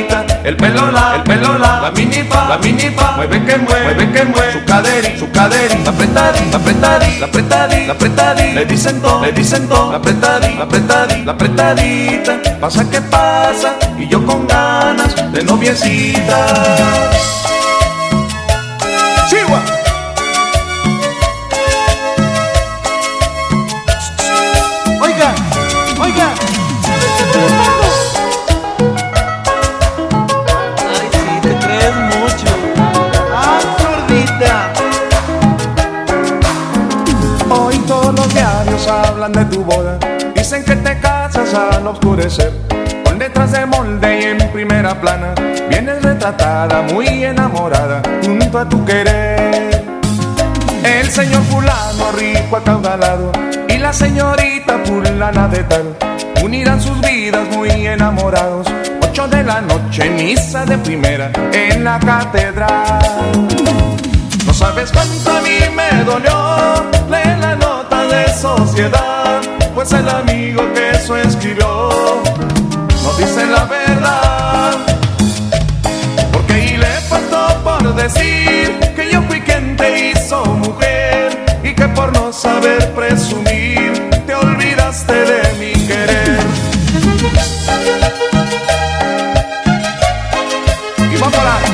El pelo la, el pelo la, minipa, la minipa, mueve que mueve, mueve que mueve, su caderi, su caderi, la apretadita, la apretadita, la apretadita, la apretadita, le dicen todo, le dicen todo, la apretadita, la apretadita, la apretadita, pasa que pasa, y yo con ganas de noviecita. Con detrás de
molde y en primera plana, vienes retratada, muy enamorada, junto a tu querer. El señor fulano rico acaudalado y la señorita fulana de tal unirán sus vidas muy enamorados. ocho de la noche, misa de primera en la catedral. No sabes cuánto a mí me dolió, lee la nota de sociedad pues el amigo que eso escribió no dice la verdad. Porque ahí le faltó por decir que yo fui quien te hizo mujer y que por no saber presumir te olvidaste de mi querer. Y vamos a
la...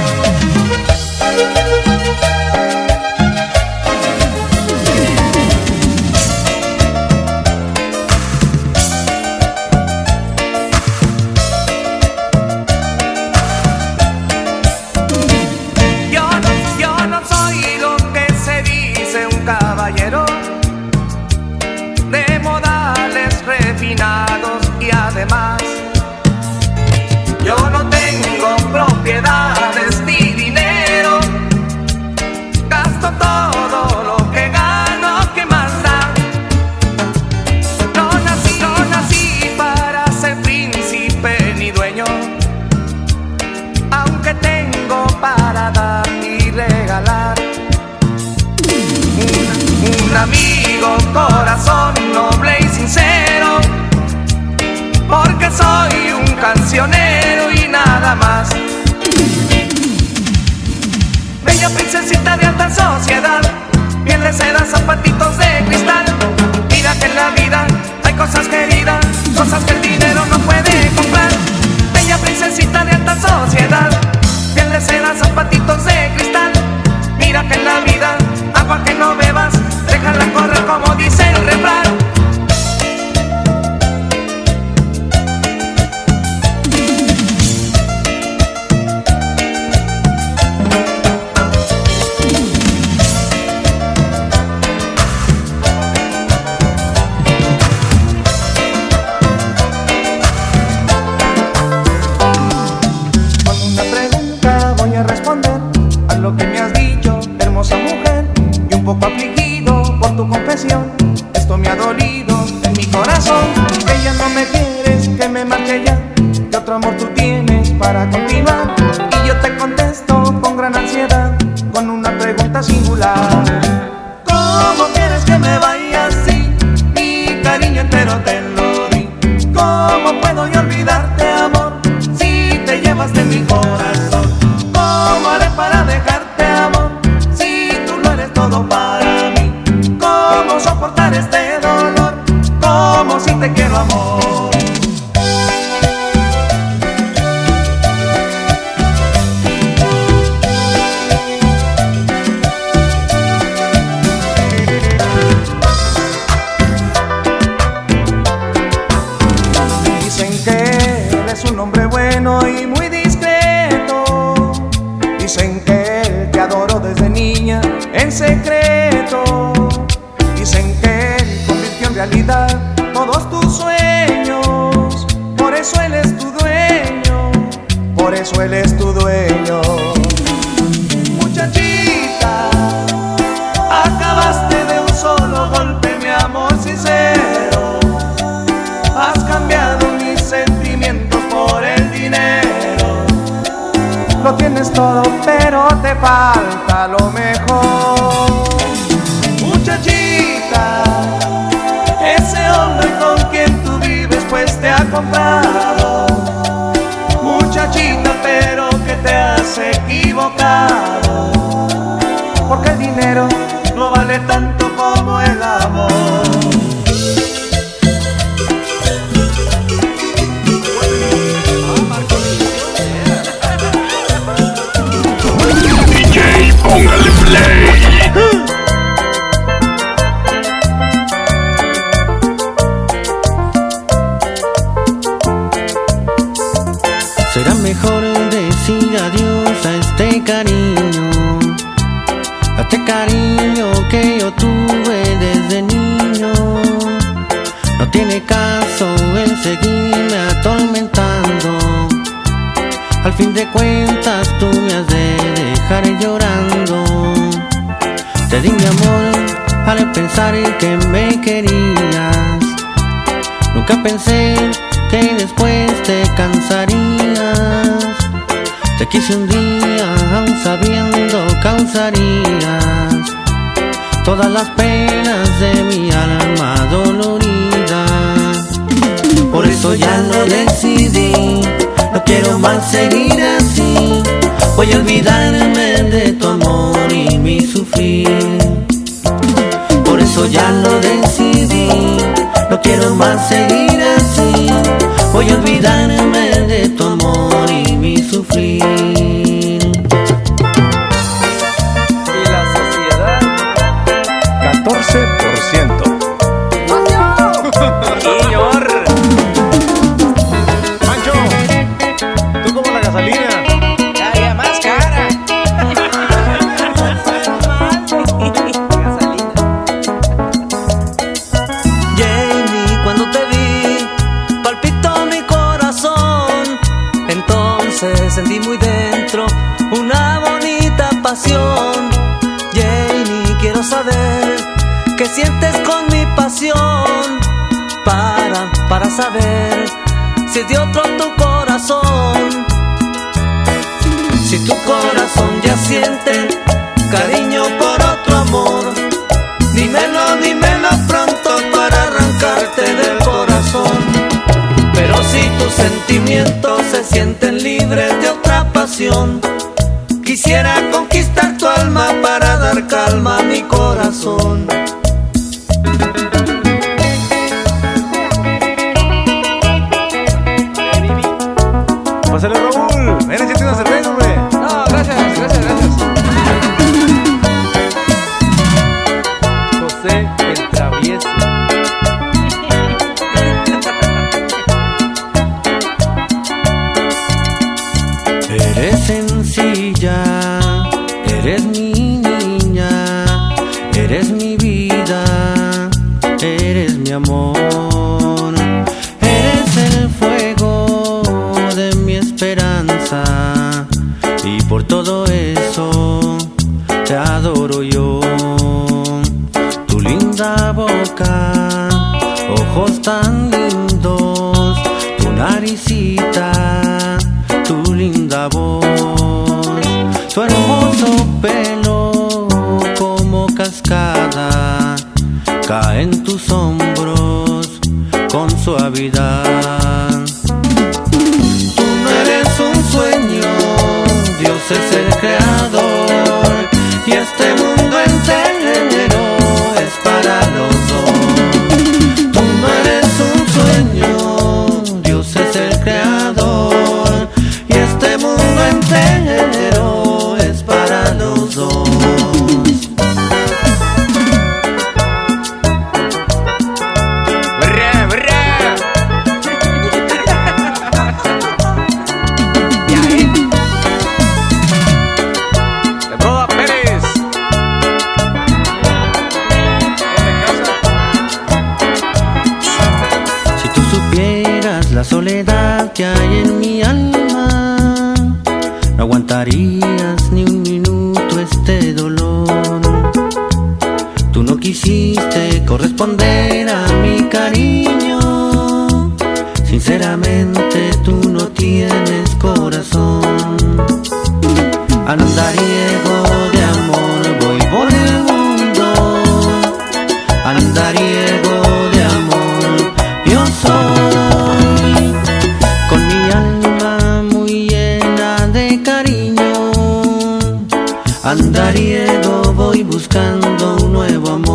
Andariego voy buscando un nuevo amor.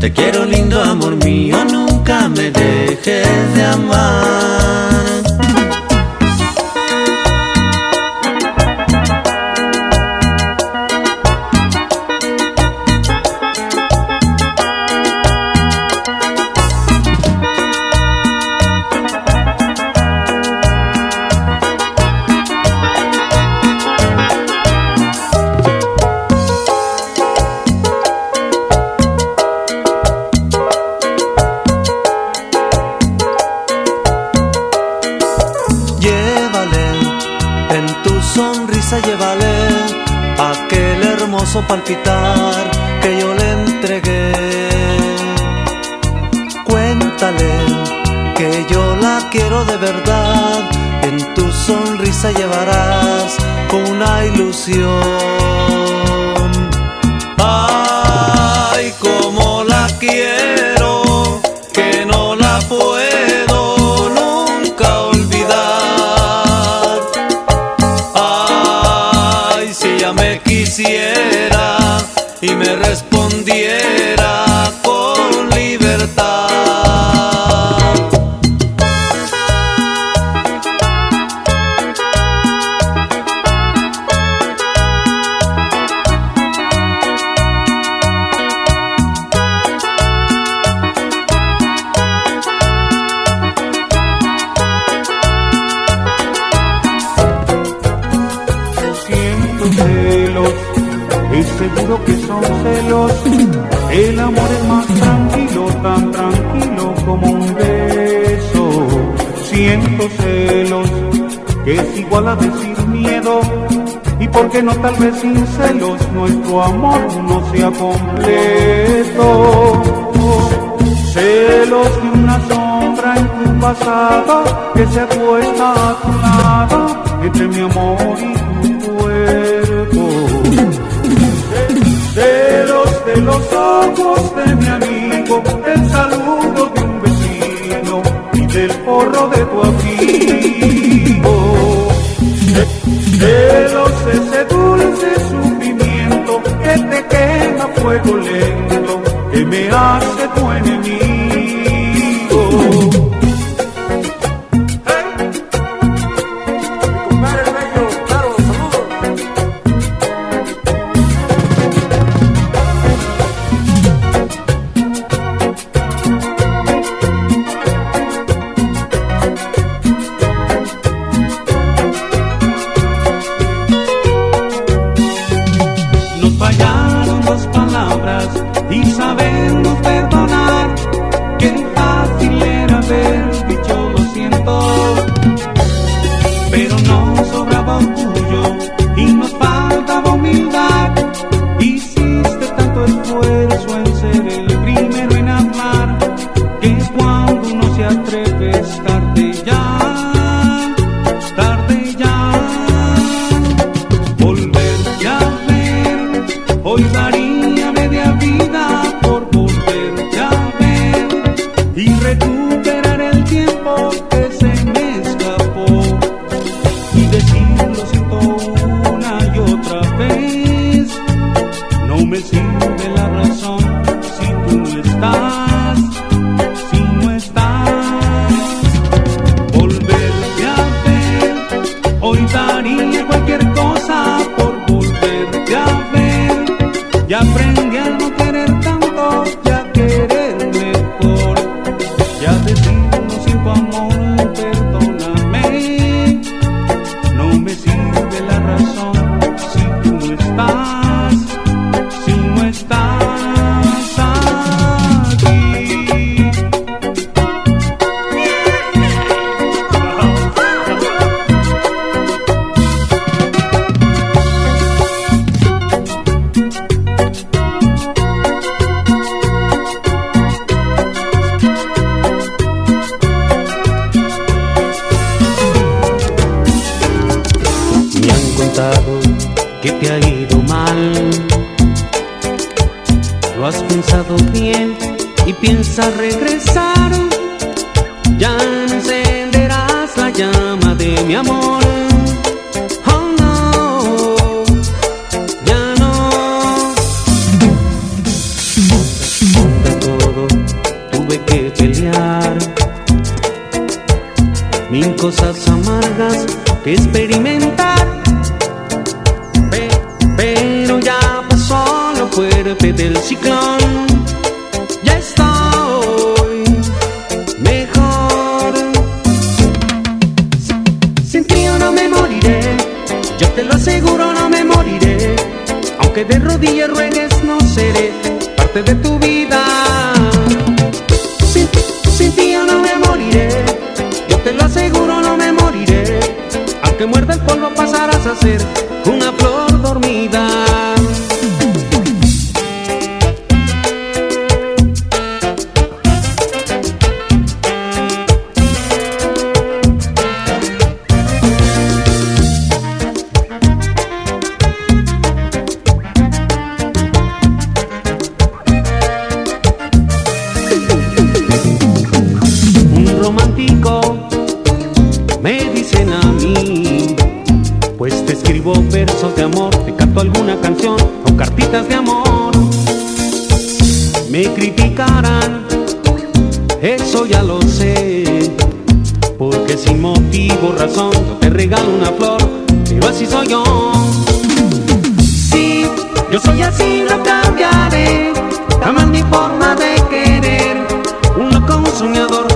Te quiero lindo amor mío, nunca me dejes de amar.
versos de amor, te canto alguna canción o cartitas de amor. Me criticarán, eso ya lo sé, porque sin motivo, razón, yo te regalo una flor, pero así soy yo. Sí, yo soy así, no cambiaré, jamás mi forma de querer, un loco, un soñador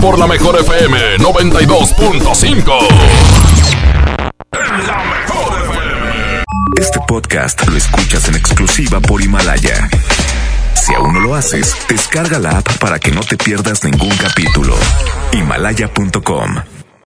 por la mejor FM 92.5.
Este podcast lo escuchas en exclusiva por Himalaya. Si aún no lo haces, descarga la app para que no te pierdas ningún capítulo. Himalaya.com